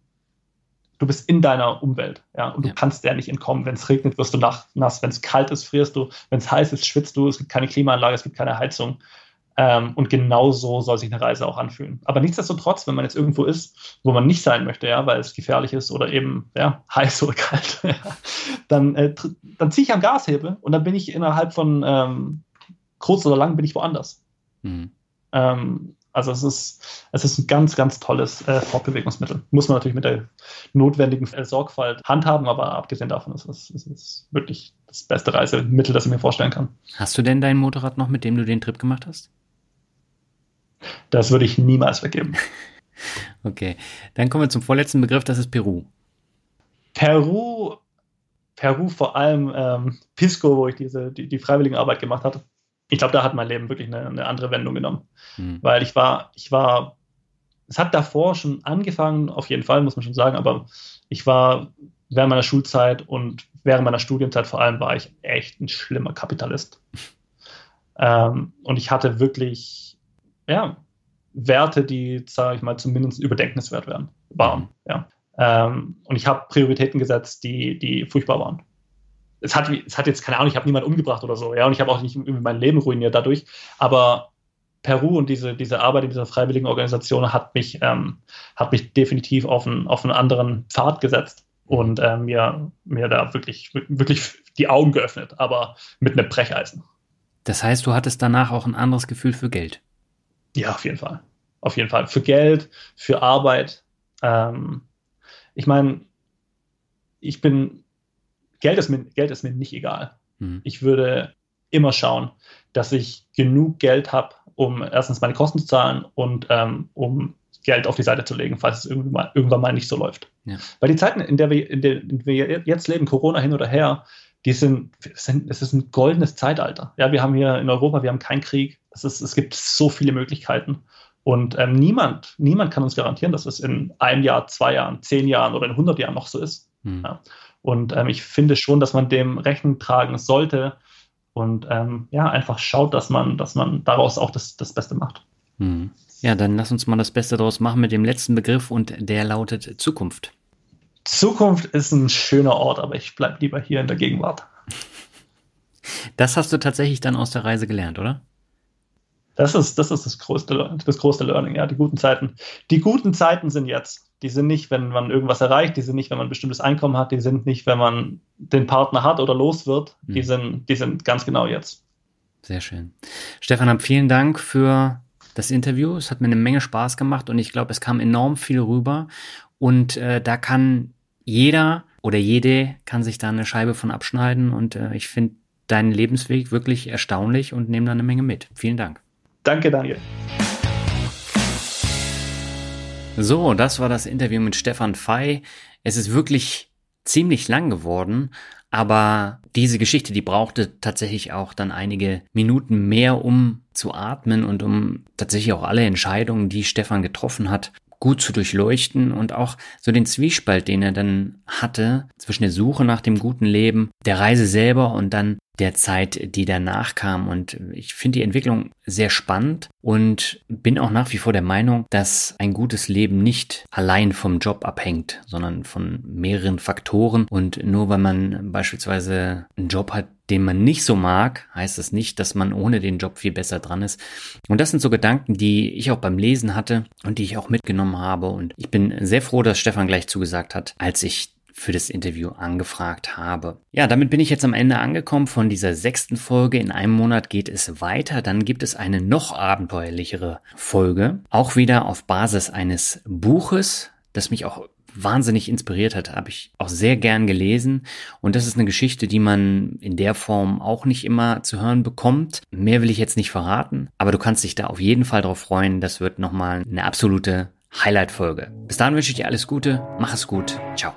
du bist in deiner Umwelt, ja, und Ja. du kannst der nicht entkommen. Wenn es regnet, wirst du nach, nass. Wenn es kalt ist, frierst du. Wenn es heiß ist, schwitzt du. Es gibt keine Klimaanlage, es gibt keine Heizung. Ähm, und genau so soll sich eine Reise auch anfühlen. Aber nichtsdestotrotz, wenn man jetzt irgendwo ist, wo man nicht sein möchte, ja, weil es gefährlich ist oder eben ja, <laughs> heiß oder kalt, ja, <laughs> dann, äh, dann ziehe ich am Gashebel und dann bin ich innerhalb von ähm, kurz oder lang bin ich woanders. Mhm. Ähm, also es ist, es ist ein ganz, ganz tolles äh, Fortbewegungsmittel. Muss man natürlich mit der notwendigen äh, Sorgfalt handhaben, aber abgesehen davon ist es, es ist wirklich das beste Reisemittel, das ich mir vorstellen kann. Hast du denn dein Motorrad noch, mit dem du den Trip gemacht hast? Das würde ich niemals weggeben. <laughs> Okay, dann kommen wir zum vorletzten Begriff, das ist Peru. Peru, Peru vor allem ähm, Pisco, wo ich diese, die, die Freiwilligenarbeit gemacht hatte. Ich glaube, da hat mein Leben wirklich eine, eine andere Wendung genommen. Mhm. weil ich war, ich war, es hat davor schon angefangen, auf jeden Fall, muss man schon sagen, aber ich war während meiner Schulzeit und während meiner Studienzeit vor allem war ich echt ein schlimmer Kapitalist. <laughs> Ähm, und ich hatte wirklich, ja, Werte, die, sage ich mal, zumindest überdenkenswert werden, waren. Ja. Ähm, und ich habe Prioritäten gesetzt, die, die furchtbar waren. Es hat, es hat jetzt keine Ahnung, ich habe niemanden umgebracht oder so, ja, und ich habe auch nicht mein Leben ruiniert dadurch, aber Peru und diese, diese Arbeit in dieser freiwilligen Organisation hat mich, ähm, hat mich definitiv auf einen, auf einen anderen Pfad gesetzt und äh, mir, mir da wirklich, wirklich die Augen geöffnet, aber mit einem Brecheisen. Das heißt, du hattest danach auch ein anderes Gefühl für Geld. Ja, auf jeden Fall. Auf jeden Fall. Für Geld, für Arbeit. Ähm, ich meine, ich bin, Geld ist, mir, Geld ist mir nicht egal. Mhm. Ich würde immer schauen, dass ich genug Geld habe, um erstens meine Kosten zu zahlen und ähm, um Geld auf die Seite zu legen, falls es irgendwann mal, irgendwann mal nicht so läuft. Ja. Weil die Zeiten, in der wir, in der wir jetzt leben, Corona hin oder her, die sind, sind, es ist ein goldenes Zeitalter. Ja, wir haben hier in Europa, wir haben keinen Krieg. Es, ist, es gibt so viele Möglichkeiten. Und ähm, niemand, niemand kann uns garantieren, dass es in einem Jahr, zwei Jahren, zehn Jahren oder in 100 Jahren noch so ist. Mhm. Ja. Und ähm, ich finde schon, dass man dem Rechnung tragen sollte und ähm, ja, einfach schaut, dass man, dass man daraus auch das, das Beste macht. Mhm. Ja, dann lass uns mal das Beste daraus machen mit dem letzten Begriff und der lautet Zukunft. Zukunft ist ein schöner Ort, aber ich bleibe lieber hier in der Gegenwart. Das hast du tatsächlich dann aus der Reise gelernt, oder? Das ist, das ist das größte, das größte Learning, ja, die guten Zeiten. Die guten Zeiten sind jetzt. Die sind nicht, wenn man irgendwas erreicht, die sind nicht, wenn man ein bestimmtes Einkommen hat, die sind nicht, wenn man den Partner hat oder los wird. Die, Mhm. sind, die sind ganz genau jetzt. Sehr schön. Stefan, vielen Dank für das Interview. Es hat mir eine Menge Spaß gemacht und ich glaube, es kam enorm viel rüber. Und äh, da kann jeder oder jede kann sich da eine Scheibe von abschneiden. Und äh, ich finde deinen Lebensweg wirklich erstaunlich und nehme da eine Menge mit. Vielen Dank. Danke, Daniel. So, das war das Interview mit Stefan Fey. Es ist wirklich ziemlich lang geworden, aber diese Geschichte, die brauchte tatsächlich auch dann einige Minuten mehr, um zu atmen und um tatsächlich auch alle Entscheidungen, die Stefan getroffen hat, gut zu durchleuchten und auch so den Zwiespalt, den er dann hatte zwischen der Suche nach dem guten Leben, der Reise selber und dann der Zeit, die danach kam. Und ich finde die Entwicklung sehr spannend und bin auch nach wie vor der Meinung, dass ein gutes Leben nicht allein vom Job abhängt, sondern von mehreren Faktoren. Und nur weil man beispielsweise einen Job hat, den man nicht so mag, heißt das nicht, dass man ohne den Job viel besser dran ist. Und das sind so Gedanken, die ich auch beim Lesen hatte und die ich auch mitgenommen habe. Und ich bin sehr froh, dass Stefan gleich zugesagt hat, als ich für das Interview angefragt habe. Ja, damit bin ich jetzt am Ende angekommen von dieser sechsten Folge. In einem Monat geht es weiter. Dann gibt es eine noch abenteuerlichere Folge. Auch wieder auf Basis eines Buches, das mich auch wahnsinnig inspiriert hat, habe ich auch sehr gern gelesen. Und das ist eine Geschichte, die man in der Form auch nicht immer zu hören bekommt. Mehr will ich jetzt nicht verraten, aber du kannst dich da auf jeden Fall drauf freuen. Das wird nochmal eine absolute Highlight-Folge. Bis dahin wünsche ich dir alles Gute, mach es gut, ciao.